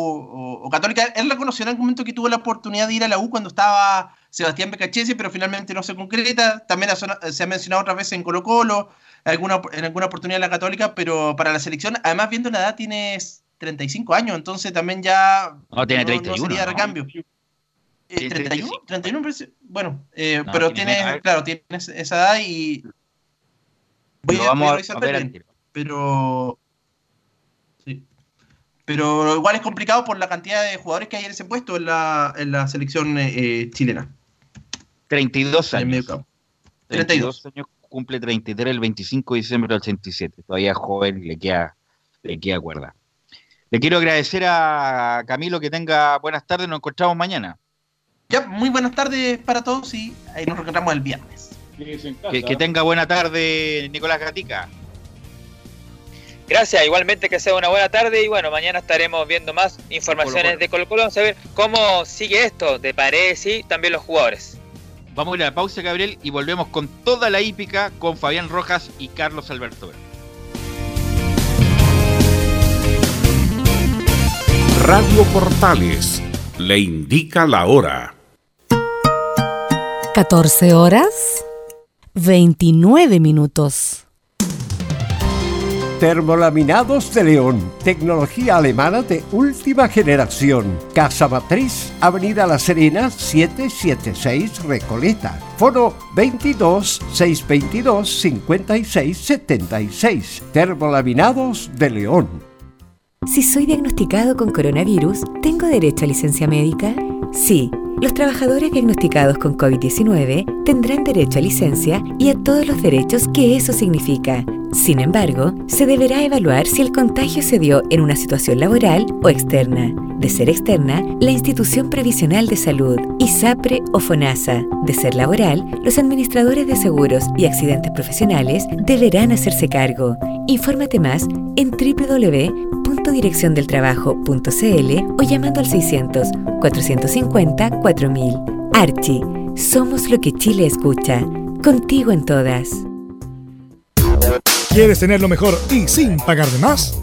o, Católica. Él reconoció en algún momento que tuvo la oportunidad de ir a la U cuando estaba Sebastián Becachese, pero finalmente no se concreta. También se ha mencionado otra vez en Colo Colo, alguna, en alguna oportunidad en la Católica, pero para la selección, además viendo la edad, tienes 35 años, entonces también ya no, tiene 31, no sería recambio. Eh, 31, 31, bueno, eh, pero tiene, claro, tienes esa edad y Voy a, vamos a, ver pero sí. pero igual es complicado por la cantidad de jugadores que hay en ese puesto en la, en la selección eh, eh chilena. 32 años. 32 años, cumple 33 el 25 de diciembre del 87. Todavía joven, le queda, le queda cuerda. Le quiero agradecer a Camilo que tenga buenas tardes, nos encontramos mañana. Ya, muy buenas tardes para todos y ahí nos encontramos el viernes. Que, tenga buena tarde, Nicolás Gatica. Gracias, igualmente que sea una buena tarde y bueno, mañana estaremos viendo más informaciones de Colo Colo, vamos a ver cómo sigue esto de Paredes y también los jugadores. Vamos a ir a la pausa, Gabriel, y volvemos con toda la hípica con Fabián Rojas y Carlos Alberto. Radio Portales le indica la hora. 14 horas 29 minutos. Termolaminados de León, tecnología alemana de última generación. Casa Matriz, Avenida La Serena, 776 Recoleta. Foro 22 622 5676. Termolaminados de León. Si soy diagnosticado con coronavirus, ¿tengo derecho a licencia médica? Sí. Los trabajadores diagnosticados con COVID-19 tendrán derecho a licencia y a todos los derechos que eso significa. Sin embargo, se deberá evaluar si el contagio se dio en una situación laboral o externa. De ser externa, la institución previsional de salud, ISAPRE o FONASA. De ser laboral, los administradores de seguros y accidentes profesionales deberán hacerse cargo. Infórmate más en www.direcciondeltrabajo.cl o llamando al 600 450 4000. Archie, somos lo que Chile escucha. Contigo en todas. ¿Quieres tener lo mejor y sin pagar de más?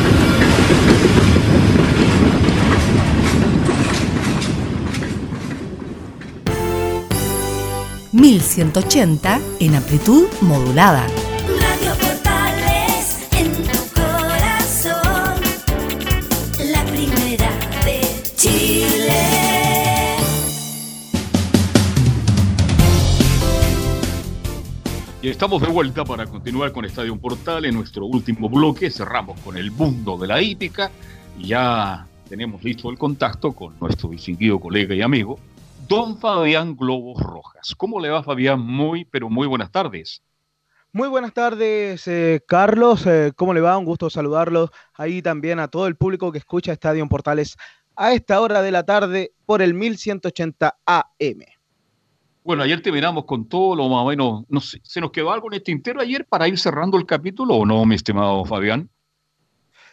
1180 en amplitud modulada. Radio Portales en tu corazón, la primera de Chile. Y estamos de vuelta para continuar con Estadio Portal en nuestro último bloque. Cerramos con el mundo de la hípica y ya tenemos listo el contacto con nuestro distinguido colega y amigo, don Fabián Globos Rojas. ¿Cómo le va, Fabián? Muy, pero muy buenas tardes. Muy buenas tardes, eh, Carlos. Eh, ¿Cómo le va? Un gusto saludarlos. Ahí también a todo el público que escucha Estadio Portales a esta hora de la tarde por el 1180 AM. Bueno, ayer terminamos con todo lo más o menos. No sé, ¿Se nos quedó algo en el tintero ayer para ir cerrando el capítulo o no, mi estimado Fabián?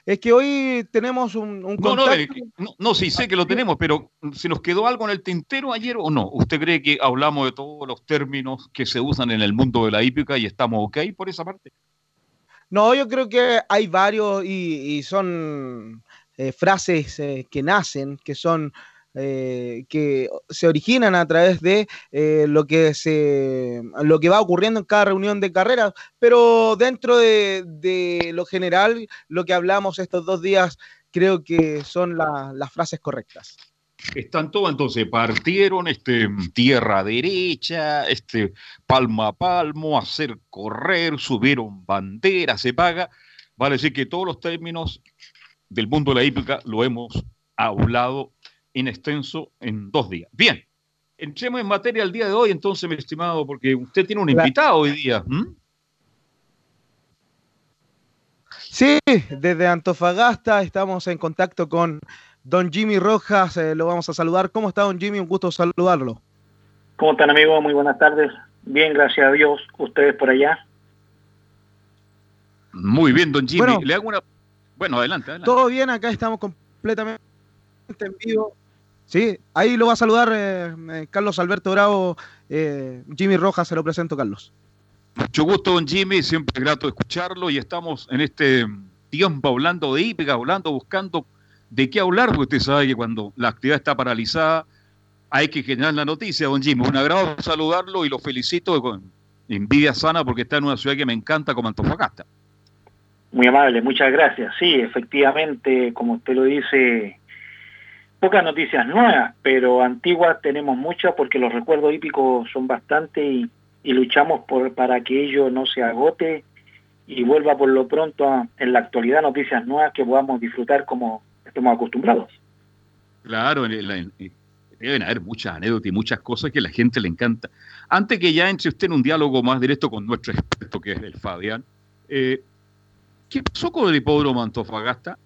Es que hoy tenemos un, un No, eh, no, no, sí sé que lo tenemos, pero ¿se nos quedó algo en el tintero ayer o no? ¿Usted cree que hablamos de todos los términos que se usan en el mundo de la hípica y estamos ok por esa parte? No, yo creo que hay varios y, y son eh, frases eh, que nacen, que son eh, que se originan a través de eh, lo que se lo que va ocurriendo en cada reunión de carrera, pero dentro de, lo general, lo que hablamos estos dos días, creo que son la- las frases correctas. Están todos, entonces, partieron este, tierra derecha, este, palmo a palmo, hacer correr, subieron bandera, se paga. Vale decir que todos los términos del mundo de la hípica lo hemos hablado en extenso en dos días. Bien, entremos en materia el día de hoy, entonces, mi estimado, porque usted tiene un invitado hoy día. Sí, desde Antofagasta estamos en contacto con don Jimmy Rojas, eh, lo vamos a saludar. ¿Cómo está don Jimmy? Un gusto saludarlo. ¿Cómo están amigos? Muy buenas tardes. Bien, gracias a Dios. ¿Ustedes por allá? Muy bien, don Jimmy. Bueno. Le hago una... Bueno, adelante, adelante. Todo bien, acá estamos completamente en vivo. Sí, ahí lo va a saludar eh, eh, Carlos Alberto Bravo. eh, Jimmy Rojas, se lo presento, Carlos. Mucho gusto, don Jimmy, siempre grato escucharlo y estamos en este tiempo hablando de hípica, hablando, buscando de qué hablar, porque usted sabe que cuando la actividad está paralizada hay que generar la noticia, don Jimmy. Un agrado saludarlo y lo felicito con envidia sana porque está en una ciudad que me encanta como Antofagasta. Muy amable, muchas gracias. Sí, efectivamente, como usted lo dice, pocas noticias nuevas, pero antiguas tenemos muchas porque los recuerdos hípicos son bastante y, luchamos por para que ello no se agote y vuelva por lo pronto en la actualidad noticias nuevas que podamos disfrutar como estemos acostumbrados. Claro, deben haber muchas anécdotas y muchas cosas que a la gente le encanta. Antes que ya entre usted en un diálogo más directo con nuestro experto, que es el Fabián, eh, ¿qué pasó con el hipódromo Antofagasta?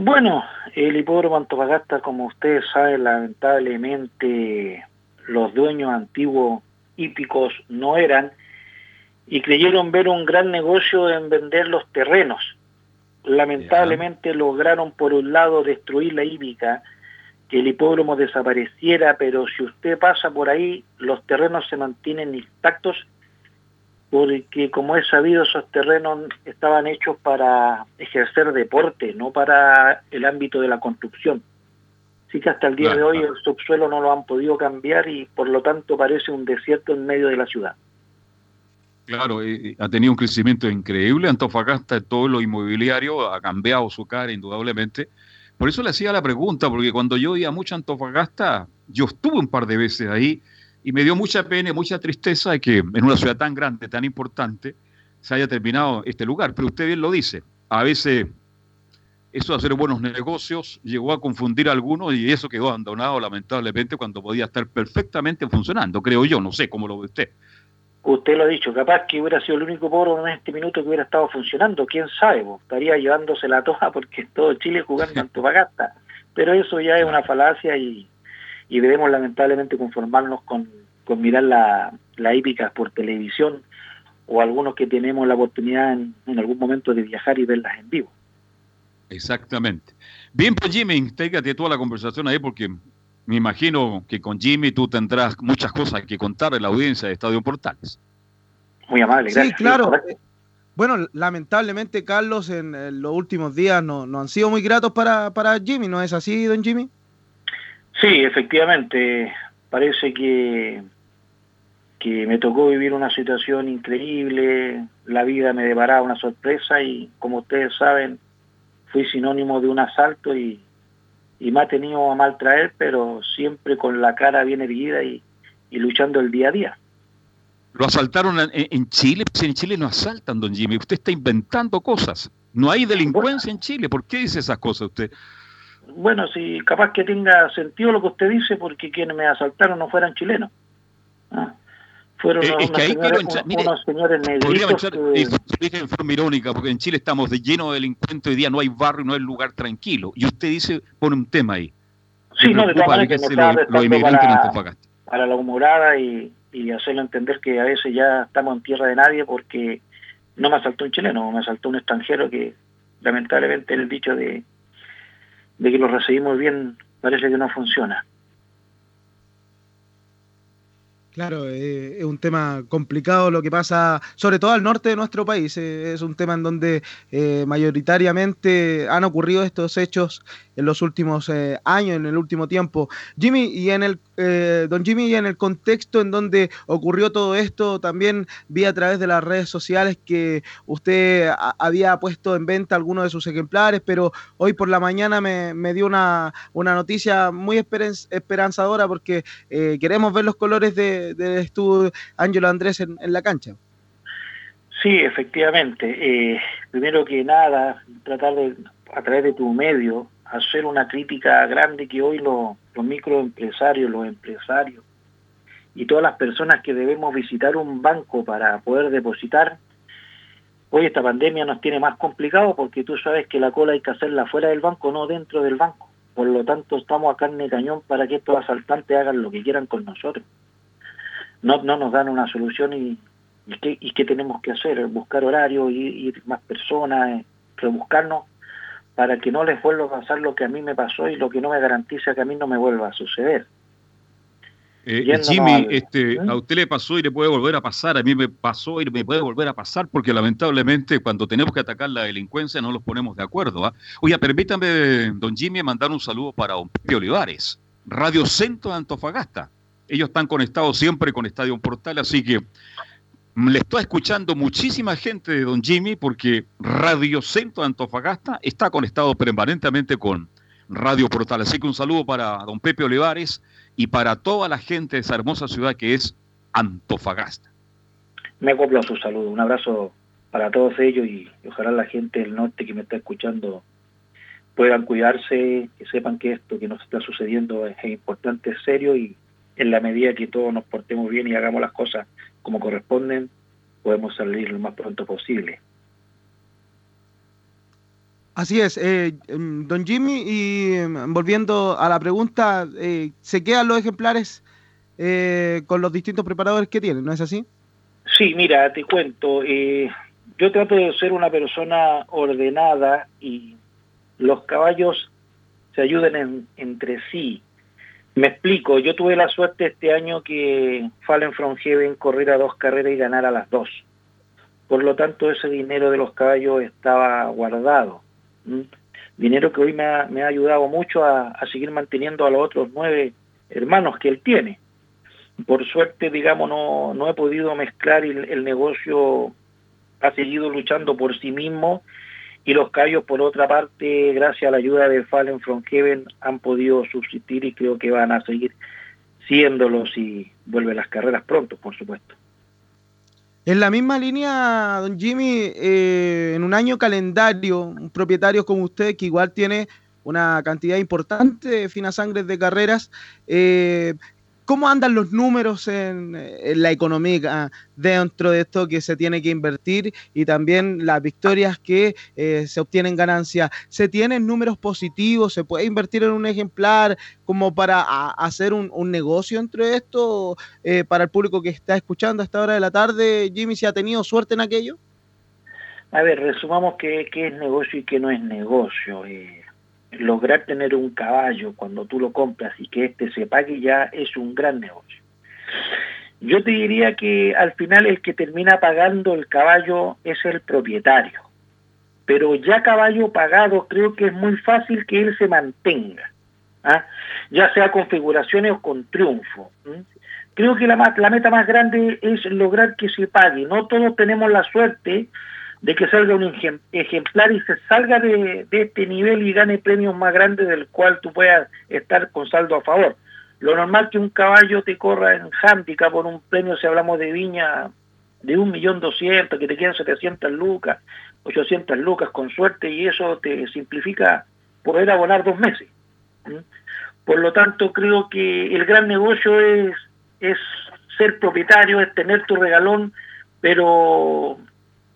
Bueno, el hipódromo Antofagasta, como ustedes saben, lamentablemente los dueños antiguos hípicos no eran y creyeron ver un gran negocio en vender los terrenos. Lamentablemente lograron por un lado destruir la hípica, que el hipódromo desapareciera, pero si usted pasa por ahí, los terrenos se mantienen intactos porque como es sabido esos terrenos estaban hechos para ejercer deporte, no para el ámbito de la construcción. Así que hasta el día de Claro, hoy el subsuelo no lo han podido cambiar y por lo tanto parece un desierto en medio de la ciudad. Claro, eh, ha tenido un crecimiento increíble. Antofagasta, todo lo inmobiliario, ha cambiado su cara indudablemente. Por eso le hacía la pregunta, porque cuando yo iba mucho a Antofagasta, yo estuve un par de veces ahí y me dio mucha pena y mucha tristeza de que en una ciudad tan grande, tan importante, se haya terminado este lugar. Pero usted bien lo dice, a veces eso de hacer buenos negocios llegó a confundir a algunos y eso quedó abandonado lamentablemente cuando podía estar perfectamente funcionando, creo yo, no sé cómo lo ve usted. Usted lo ha dicho, capaz que hubiera sido el único poro en este minuto que hubiera estado funcionando, quién sabe, po, estaría llevándose la toja porque todo Chile jugando en Antofagasta. Pero eso ya es una falacia y, y debemos lamentablemente conformarnos con, con mirar la, la hípica por televisión o algunos que tenemos la oportunidad en, en algún momento de viajar y verlas en vivo. Exactamente. Bien, pues Jimmy, intégrate toda la conversación ahí porque me imagino que con Jimmy tú tendrás muchas cosas que contar a la audiencia de Estadio Portales. Muy amable, Sí, gracias. claro. Bueno, lamentablemente, Carlos, en, los últimos días no, no han sido muy gratos para, para Jimmy, ¿no es así, don Jimmy? Sí, efectivamente, parece que, que me tocó vivir una situación increíble, la vida me deparaba una sorpresa y como ustedes saben, fui sinónimo de un asalto y, y me ha tenido a mal traer, pero siempre con la cara bien erguida y, y luchando el día a día. Lo asaltaron en, en Chile, pues en Chile no asaltan, don Jimmy. Usted está inventando cosas. No hay delincuencia en Chile. ¿Por qué dice esas cosas usted? Bueno, si capaz que tenga sentido lo que usted dice, porque quienes me asaltaron no fueran chilenos. Ah, Fueron Eh, es unos, que ahí señores, entrar- mire, unos señores negritos que- lo en forma irónica, porque en Chile estamos de lleno de delincuentes, hoy día no hay barrio, no hay lugar tranquilo. Y usted dice, pone un tema ahí. Sí, no, de todas maneras, que me en para, para la humorada y, y hacerlo entender que a veces ya estamos en tierra de nadie porque no me asaltó un chileno, me asaltó un extranjero que lamentablemente el dicho de, de que lo recibimos bien parece que no funciona. Claro, eh, es un tema complicado lo que pasa, sobre todo al norte de nuestro país. eh, es un tema en donde eh, mayoritariamente han ocurrido estos hechos en los últimos eh, años, en el último tiempo. Jimmy, y en el eh, don Jimmy, y en el contexto en donde ocurrió todo esto, también vi a través de las redes sociales que usted a- había puesto en venta algunos de sus ejemplares, pero hoy por la mañana me, me dio una, una noticia muy esperanzadora porque queremos ver los colores de, de estudio Ángelo Andrés en, la cancha. Sí, efectivamente. Eh, primero que nada, tratar de, a través de tu medio, hacer una crítica grande que hoy los, los microempresarios, los empresarios y todas las personas que debemos visitar un banco para poder depositar, hoy esta pandemia nos tiene más complicado porque tú sabes que la cola hay que hacerla fuera del banco, no dentro del banco. Por lo tanto, estamos a carne de cañón para que estos asaltantes hagan lo que quieran con nosotros. No, no nos dan una solución y, ¿Y qué, ¿Y qué tenemos que hacer? Buscar horario, ir, ir más personas, eh, rebuscarnos para que no les vuelva a pasar lo que a mí me pasó y lo que no me garantiza que a mí no me vuelva a suceder. Eh, Jimmy, al- este, ¿Mm? a usted le pasó y le puede volver a pasar, a mí me pasó y me puede volver a pasar, porque lamentablemente cuando tenemos que atacar la delincuencia no los ponemos de acuerdo. ¿ah? Oiga, permítame, don Jimmy, mandar un saludo para don Pepe Olivares, Radio Centro de Antofagasta. Ellos están conectados siempre con Estadio Portal, así que le está escuchando muchísima gente de don Jimmy, porque Radio Centro de Antofagasta está conectado permanentemente con Radio Portal. Así que un saludo para don Pepe Olivares y para toda la gente de esa hermosa ciudad que es Antofagasta. Me acoplo a su saludo. Un abrazo para todos ellos y, ojalá la gente del norte que me está escuchando puedan cuidarse, que sepan que esto que nos está sucediendo es importante, es serio y en la medida que todos nos portemos bien y hagamos las cosas como corresponden, podemos salir lo más pronto posible. Así es, eh, em, don Jimmy, y em, volviendo a la pregunta, eh, ¿se quedan los ejemplares eh, con los distintos preparadores que tienen, no es así? Sí, mira, te cuento, eh, yo trato de ser una persona ordenada y los caballos se ayudan en- entre sí. Me explico, yo tuve la suerte este año que Fallen from Heaven corriera dos carreras y ganara las dos. Por lo tanto, ese dinero de los caballos estaba guardado. Dinero que hoy me ha, ayudado mucho a, seguir manteniendo a los otros nueve hermanos que él tiene. Por suerte, digamos, no, no he podido mezclar el negocio ha seguido luchando por sí mismo y los caballos, por otra parte, gracias a la ayuda de Fallen from Heaven, han podido subsistir y creo que van a seguir siéndolo si vuelven las carreras pronto, por supuesto. En la misma línea, don Jimmy, eh, en un año calendario, un propietario como usted, que igual tiene una cantidad importante de finas sangres de carreras, eh, ¿cómo andan los números en, en la economía dentro de esto que se tiene que invertir y también las victorias que eh, se obtienen ganancias? ¿Se tienen números positivos? ¿Se puede invertir en un ejemplar como para hacer un, negocio entre esto? Eh, para el público que está escuchando a esta hora de la tarde, Jimmy, ¿se ha tenido suerte en aquello? A ver, resumamos qué, qué es negocio y qué no es negocio. Eh, lograr tener un caballo cuando tú lo compras y que éste se pague ya es un gran negocio. Yo te diría que al final el que termina pagando el caballo es el propietario. Pero ya caballo pagado creo que es muy fácil que él se mantenga. ¿ah? Ya sea con figuraciones o con triunfo. Creo que la, la meta más grande es lograr que se pague. No todos tenemos la suerte de que salga un ejem- ejemplar y se salga de, de este nivel y gane premios más grandes del cual tú puedas estar con saldo a favor. Lo normal que un caballo te corra en handicap por un premio, si hablamos de viña, de un millón doscientos, que te quedan 700 lucas, 800 lucas con suerte y eso te simplifica poder abonar dos meses. Por lo tanto, creo que el gran negocio es, es ser propietario, es tener tu regalón, pero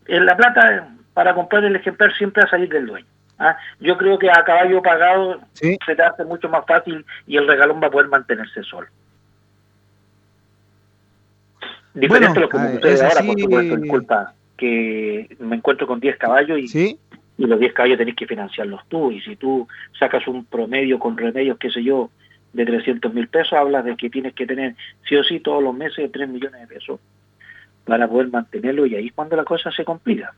la plata para comprar el ejemplar siempre va a salir del dueño. ¿ah? Yo creo que a caballo pagado se te hace mucho más fácil y el regalón va a poder mantenerse solo. Diferente a lo que me ah, sucede ahora, así. por supuesto, disculpa, que me encuentro con 10 caballos y, y los 10 caballos tenés que financiarlos tú. Y si tú sacas un promedio con remedios, qué sé yo, de 300 mil pesos, hablas de que tienes que tener sí o sí todos los meses 3 millones de pesos para poder mantenerlo y ahí es cuando la cosa se complica.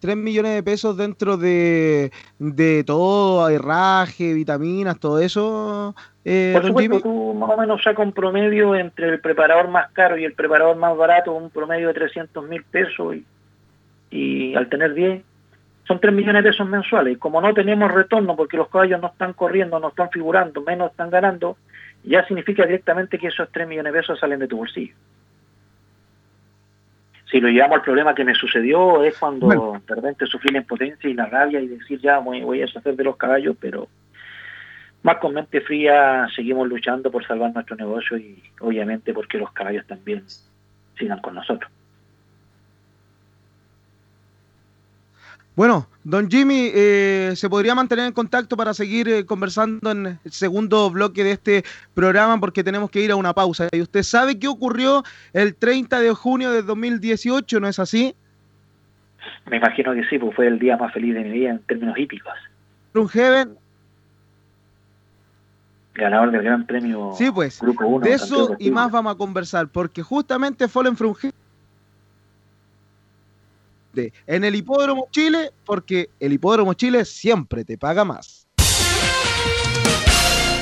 3 millones de pesos dentro de, de todo, herraje, vitaminas, todo eso. eh, Por supuesto, tú más o menos sacas un promedio entre el preparador más caro y el preparador más barato, un promedio de 300 mil pesos y, y al tener 10 son 3 millones de pesos mensuales. Como no tenemos retorno porque los caballos no están corriendo, no están figurando, menos están ganando, ya significa directamente que esos 3 millones de pesos salen de tu bolsillo. Si lo llevamos al problema que me sucedió es cuando de repente sufrí la impotencia y la rabia y decir ya voy, voy a deshacer de los caballos, pero más con mente fría seguimos luchando por salvar nuestro negocio y obviamente porque los caballos también sigan con nosotros. Bueno, don Jimmy, eh, ¿se podría mantener en contacto para seguir eh, conversando en el segundo bloque de este programa? Porque tenemos que ir a una pausa. ¿Y usted sabe qué ocurrió el 30 de junio de 2018, no es así? Me imagino que sí, pues fue el día más feliz de mi vida en términos hípicos. Heaven, Ganador del Gran Premio sí, pues, Grupo 1. de eso y más vamos a conversar, porque justamente Fallen from Heaven en el Hipódromo Chile, porque el Hipódromo Chile siempre te paga más.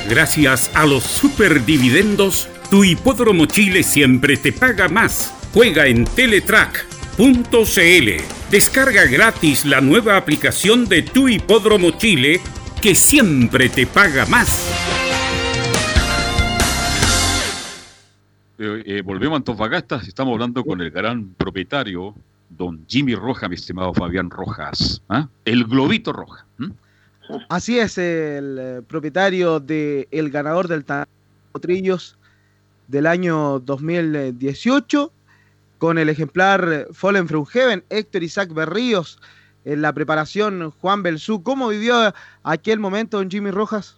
Gracias a los superdividendos, tu hipódromo Chile siempre te paga más. Juega en Teletrack.cl. Descarga gratis la nueva aplicación de tu hipódromo Chile que siempre te paga más. Eh, eh, volvemos a Antofagasta, estamos hablando con el gran propietario, don Jimmy Roja, mi estimado Fabián Rojas. ¿ah? El Globito Roja. Así es, el eh, propietario del el ganador del Potrillos del año 2018, con el ejemplar Fallen from Heaven, Héctor Isaac Berríos, en la preparación Juan Belsú. ¿Cómo vivió aquel momento don Jimmy Rojas?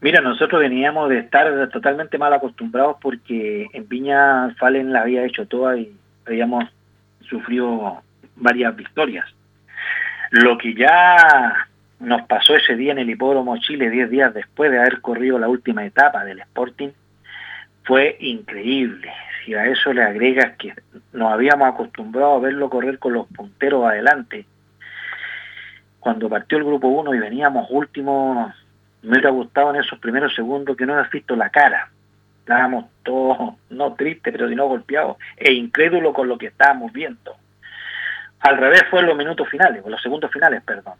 Mira, nosotros veníamos de estar totalmente mal acostumbrados porque en Viña Fallen la había hecho toda y habíamos sufrido varias victorias. Lo que ya nos pasó ese día en el Hipódromo Chile, 10 días después de haber corrido la última etapa del Sporting, fue increíble. Si a eso le agregas que nos habíamos acostumbrado a verlo correr con los punteros adelante, cuando partió el grupo 1 y veníamos últimos, me hubiera gustado en esos primeros segundos que no hubieras visto la cara. Estábamos todos, no tristes, pero sino golpeados, e incrédulos con lo que estábamos viendo. Al revés fue en los minutos finales, o los segundos finales, perdón.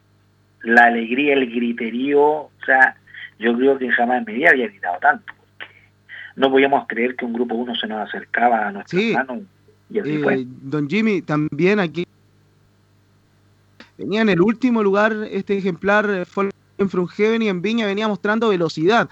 La alegría, el griterío, o sea, yo creo que jamás en mi vida había gritado tanto. porque No podíamos creer que un grupo 1 se nos acercaba a nuestras Sí. manos y así Eh, fue. don Jimmy, también aquí venía en el último lugar este ejemplar eh, Fallen from Heaven y en Viña venía mostrando velocidad.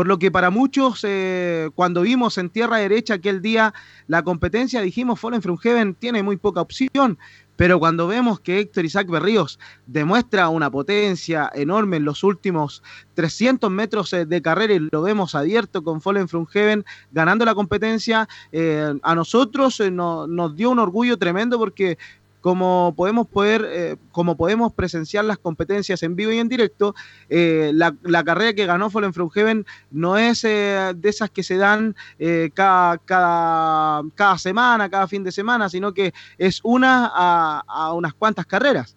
Por lo que para muchos, eh, cuando vimos en tierra derecha aquel día la competencia, dijimos Fallen from Heaven tiene muy poca opción. Pero cuando vemos que Héctor Isaac Berríos demuestra una potencia enorme en los últimos 300 metros eh, de carrera y lo vemos abierto con Fallen from Heaven ganando la competencia, eh, a nosotros no- nos dio un orgullo tremendo porque como podemos poder, eh, como podemos presenciar las competencias en vivo y en directo, eh, la, carrera que ganó Fallen from Heaven no es eh, de esas que se dan eh, cada, cada, cada semana, cada fin de semana, sino que es una a, a unas cuantas carreras.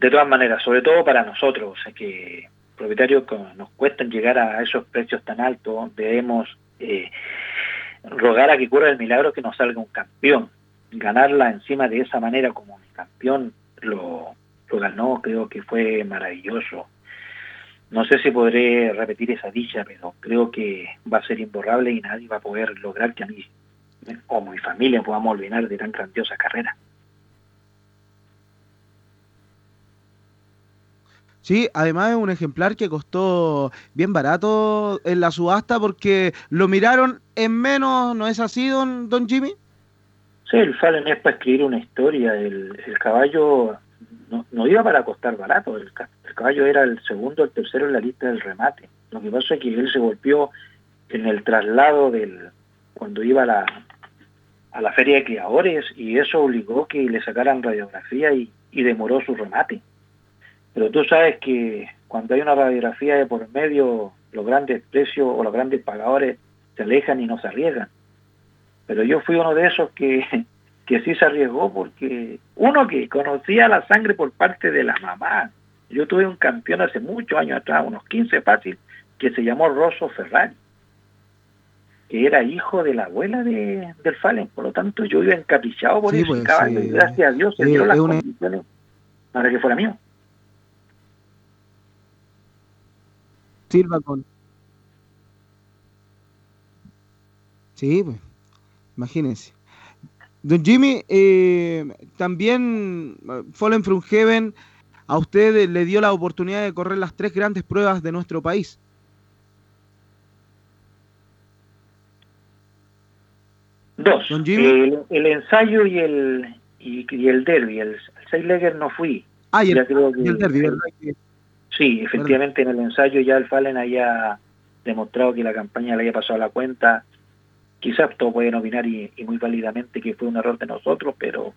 De todas maneras, sobre todo para nosotros, que propietarios nos cuestan llegar a esos precios tan altos, debemos eh, rogar a que ocurra el milagro que nos salga un campeón. Ganarla encima de esa manera como campeón lo, lo ganó, creo que fue maravilloso. No sé si podré repetir esa dicha, pero creo que va a ser imborrable y nadie va a poder lograr que a mí o mi familia podamos olvidar de tan grandiosa carrera. Sí, además es un ejemplar que costó bien barato en la subasta porque lo miraron en menos, ¿no es así, don, don Jimmy? Sí, el Fallen es para escribir una historia. El, caballo no, no, iba para costar barato. El, el, caballo era el segundo, el tercero en la lista del remate. Lo que pasa es que él se golpeó en el traslado del cuando iba a la, a la feria de criadores y eso obligó que le sacaran radiografía y, y demoró su remate. Pero tú sabes que cuando hay una radiografía de por medio, los grandes precios o los grandes pagadores se alejan y no se arriesgan. Pero yo fui uno de esos que, que sí se arriesgó porque uno que conocía la sangre por parte de la mamá. Yo tuve un campeón hace muchos años atrás, unos 15 fácil, que se llamó Rosso Ferrari, que era hijo de la abuela de, del Fallen. Por lo tanto, yo iba encaprichado por Sí, ese pues, caballo sí. y gracias a Dios se Eh, dieron las una- condiciones para que fuera mío. Sirva con. Sí, pues, imagínense. Don Jimmy, eh, también eh, Fallen from Heaven a usted le dio la oportunidad de correr las tres grandes pruebas de nuestro país. Dos. Don Jimmy. El, el ensayo y el y, y el derby. El, el Seis-Legger no fui. Ah, y el, creo que- y el derby, Sí, efectivamente en el ensayo ya el Fallen haya demostrado que la campaña le haya pasado a la cuenta. Quizás todos pueden opinar y, y muy válidamente que fue un error de nosotros, pero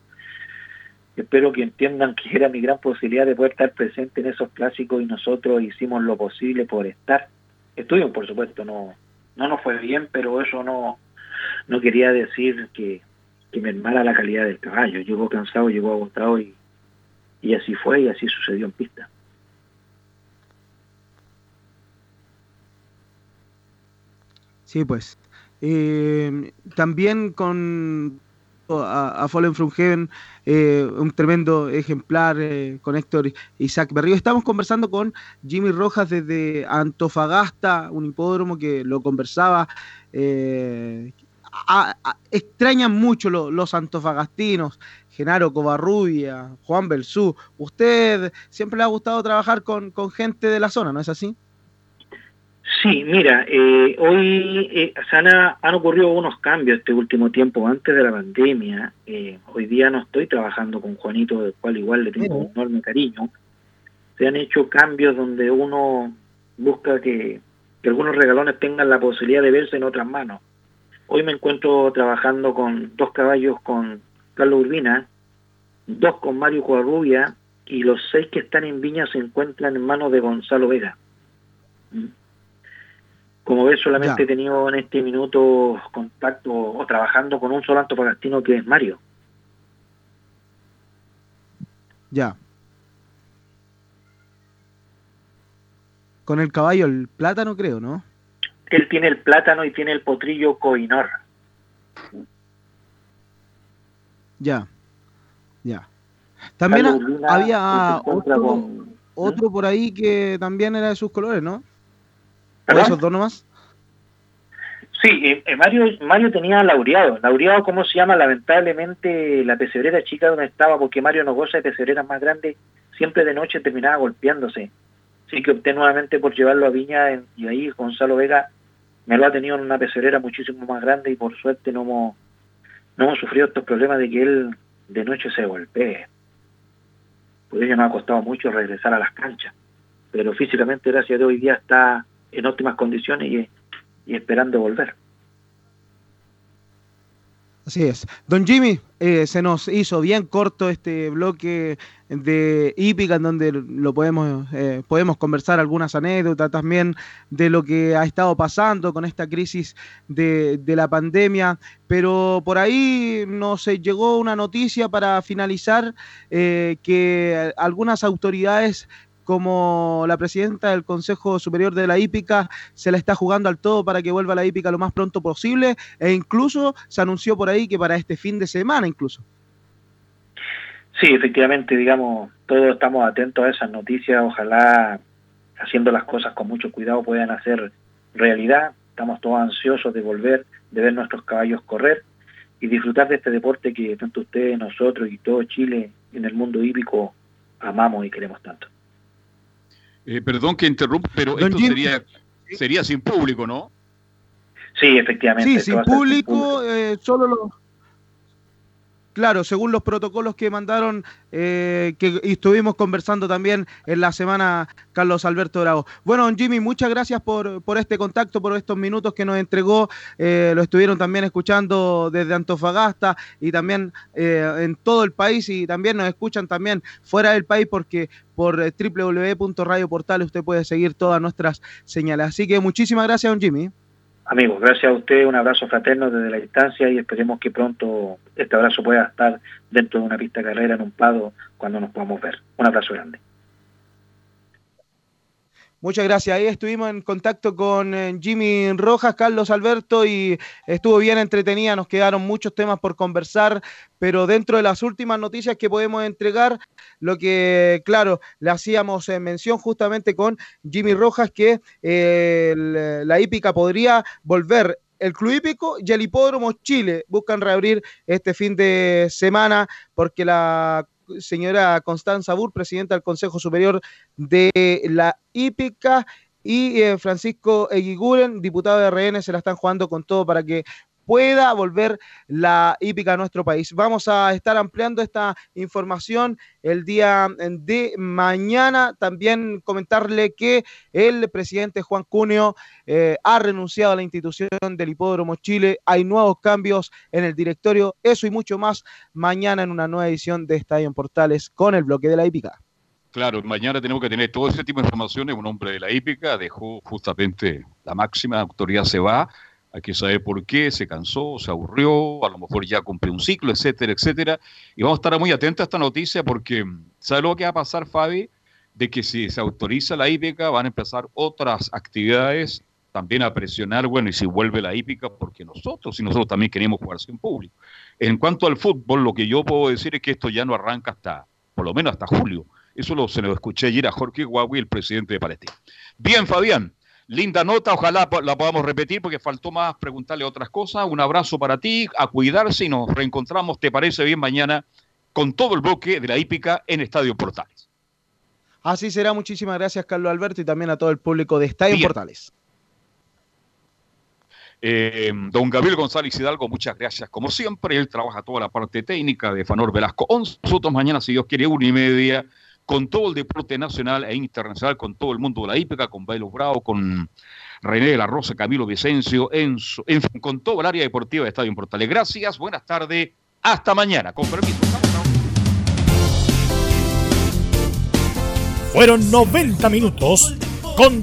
espero que entiendan que era mi gran posibilidad de poder estar presente en esos clásicos y nosotros hicimos lo posible por estar. Estuvimos, por supuesto, no no nos fue bien, pero eso no no quería decir que, que mermara la calidad del caballo. Llegó cansado, llegó agotado y, y así fue y así sucedió en pista. Sí, pues. Eh, también con a, Fallen from eh, un tremendo ejemplar eh, con Héctor Isaac Berrío. Estamos conversando con Jimmy Rojas desde Antofagasta, un hipódromo que lo conversaba. eh, extrañan mucho lo- los antofagastinos, Genaro Covarrubia, Juan Belsú. Usted siempre le ha gustado trabajar con, con gente de la zona, ¿no es así? Sí, mira, eh, hoy eh, han, han ocurrido unos cambios este último tiempo antes de la pandemia. Eh, hoy día no estoy trabajando con Juanito, del cual igual le tengo un enorme cariño. Se han hecho cambios donde uno busca que, que algunos regalones tengan la posibilidad de verse en otras manos. Hoy me encuentro trabajando con dos caballos con Carlos Urbina, dos con Mario Covarrubia y los seis que están en Viña se encuentran en manos de Gonzalo Vega. ¿Mm? Como ves, solamente Ya. he tenido en este minuto contacto o trabajando con un solo antofagastino que es Mario. Ya. Con el caballo, el plátano, creo, ¿no? Él tiene el plátano y tiene el potrillo Coinor. Ya. Ya. También había con- otro por ahí que también era de sus colores, ¿no? ¿O ¿Perdón? esos dos nomás? Sí, eh, eh, Mario, Mario tenía laureado. Laureado, ¿cómo se llama? Lamentablemente la pesebrera chica donde estaba, porque Mario no goza de pesebreras más grandes, siempre de noche terminaba golpeándose. Así que opté nuevamente por llevarlo a Viña en- y ahí Gonzalo Vega me lo ha tenido en una pesebrera muchísimo más grande y por suerte no hemos, no hemos sufrido estos problemas de que él de noche se golpee. Por ello nos ha costado mucho regresar a las canchas. Pero físicamente, gracias a Dios, hoy día está en óptimas condiciones y, y esperando volver. Así es. Don Jimmy, eh, se nos hizo bien corto este bloque de hípica en donde lo podemos, eh, podemos conversar algunas anécdotas también de lo que ha estado pasando con esta crisis de, de la pandemia, pero por ahí nos llegó una noticia para finalizar eh, que algunas autoridades como la presidenta del Consejo Superior de la Hípica se la está jugando al todo para que vuelva la hípica lo más pronto posible e incluso se anunció por ahí que para este fin de semana incluso. Sí, efectivamente, digamos, todos estamos atentos a esas noticias, ojalá haciendo las cosas con mucho cuidado puedan hacer realidad. Estamos todos ansiosos de volver, de ver nuestros caballos correr y disfrutar de este deporte que tanto ustedes, nosotros y todo Chile en el mundo hípico amamos y queremos tanto. Eh, perdón que interrumpa, pero Don esto Jim- sería, sería sin público, ¿no? Sí, efectivamente. Sí, sin ser sin público, eh, solo los... Claro, según los protocolos que mandaron, eh, que estuvimos conversando también en la semana, Carlos Alberto Bravo. Bueno, don Jimmy, muchas gracias por, por este contacto, por estos minutos que nos entregó. Eh, lo estuvieron también escuchando desde Antofagasta y también eh, en todo el país y también nos escuchan también fuera del país porque por eh, www.radioportales usted puede seguir todas nuestras señales. Así que muchísimas gracias, don Jimmy. Amigos, gracias a usted, un abrazo fraterno desde la distancia y esperemos que pronto este abrazo pueda estar dentro de una pista de carrera en un pado cuando nos podamos ver. Un abrazo grande. Muchas gracias. Ahí estuvimos en contacto con eh, Jimmy Rojas, Carlos Alberto y estuvo bien entretenida. Nos quedaron muchos temas por conversar, pero dentro de las últimas noticias que podemos entregar, lo que, claro, le hacíamos eh, mención justamente con Jimmy Rojas, que eh, la hípica podría volver. El Club Hípico y el Hipódromo Chile buscan reabrir este fin de semana porque la señora Constanza Bur, presidenta del Consejo Superior de la hípica, y eh, Francisco Eguiguren, diputado de RN, se la están jugando con todo para que pueda volver la hípica a nuestro país. Vamos a estar ampliando esta información el día de mañana. También comentarle que el presidente Juan Cuneo eh, ha renunciado a la institución del Hipódromo Chile. Hay nuevos cambios en el directorio. Eso y mucho más mañana en una nueva edición de Estadio en Portales con el bloque de la hípica. Claro, mañana tenemos que tener todo ese tipo de informaciones. Un hombre de la hípica dejó justamente la máxima autoridad, se va. Hay que saber por qué, se cansó, se aburrió, a lo mejor ya cumplió un ciclo, etcétera, etcétera. Y vamos a estar muy atentos a esta noticia porque, ¿sabe lo que va a pasar, Fabi? De que si se autoriza la hípica, van a empezar otras actividades también a presionar, bueno, y si vuelve la hípica, porque nosotros, y nosotros también queremos jugar sin público. En cuanto al fútbol, lo que yo puedo decir es que esto ya no arranca hasta, por lo menos hasta julio. Eso lo, se lo escuché ayer a Jorge Huawei, el presidente de Palestina. Bien, Fabián, linda nota, ojalá la podamos repetir porque faltó más preguntarle otras cosas. Un abrazo para ti, a cuidarse y nos reencontramos, ¿te parece bien mañana? Con todo el bloque de la hípica en Estadio Portales. Así será. Muchísimas gracias, Carlos Alberto, y también a todo el público de Estadio Bien. Portales. Eh, don Gabriel González Hidalgo, muchas gracias. Como siempre, él trabaja toda la parte técnica de Fanor Velasco. 11 nosotros mañana, si Dios quiere, una y media, con todo el deporte nacional e internacional, con todo el mundo de la hípica, con Bailo Bravo, con René de la Rosa, Camilo Vicencio, en fin, con todo el área deportiva de Estadio en Portales. Gracias, buenas tardes, hasta mañana. Con permiso. Fueron 90 minutos con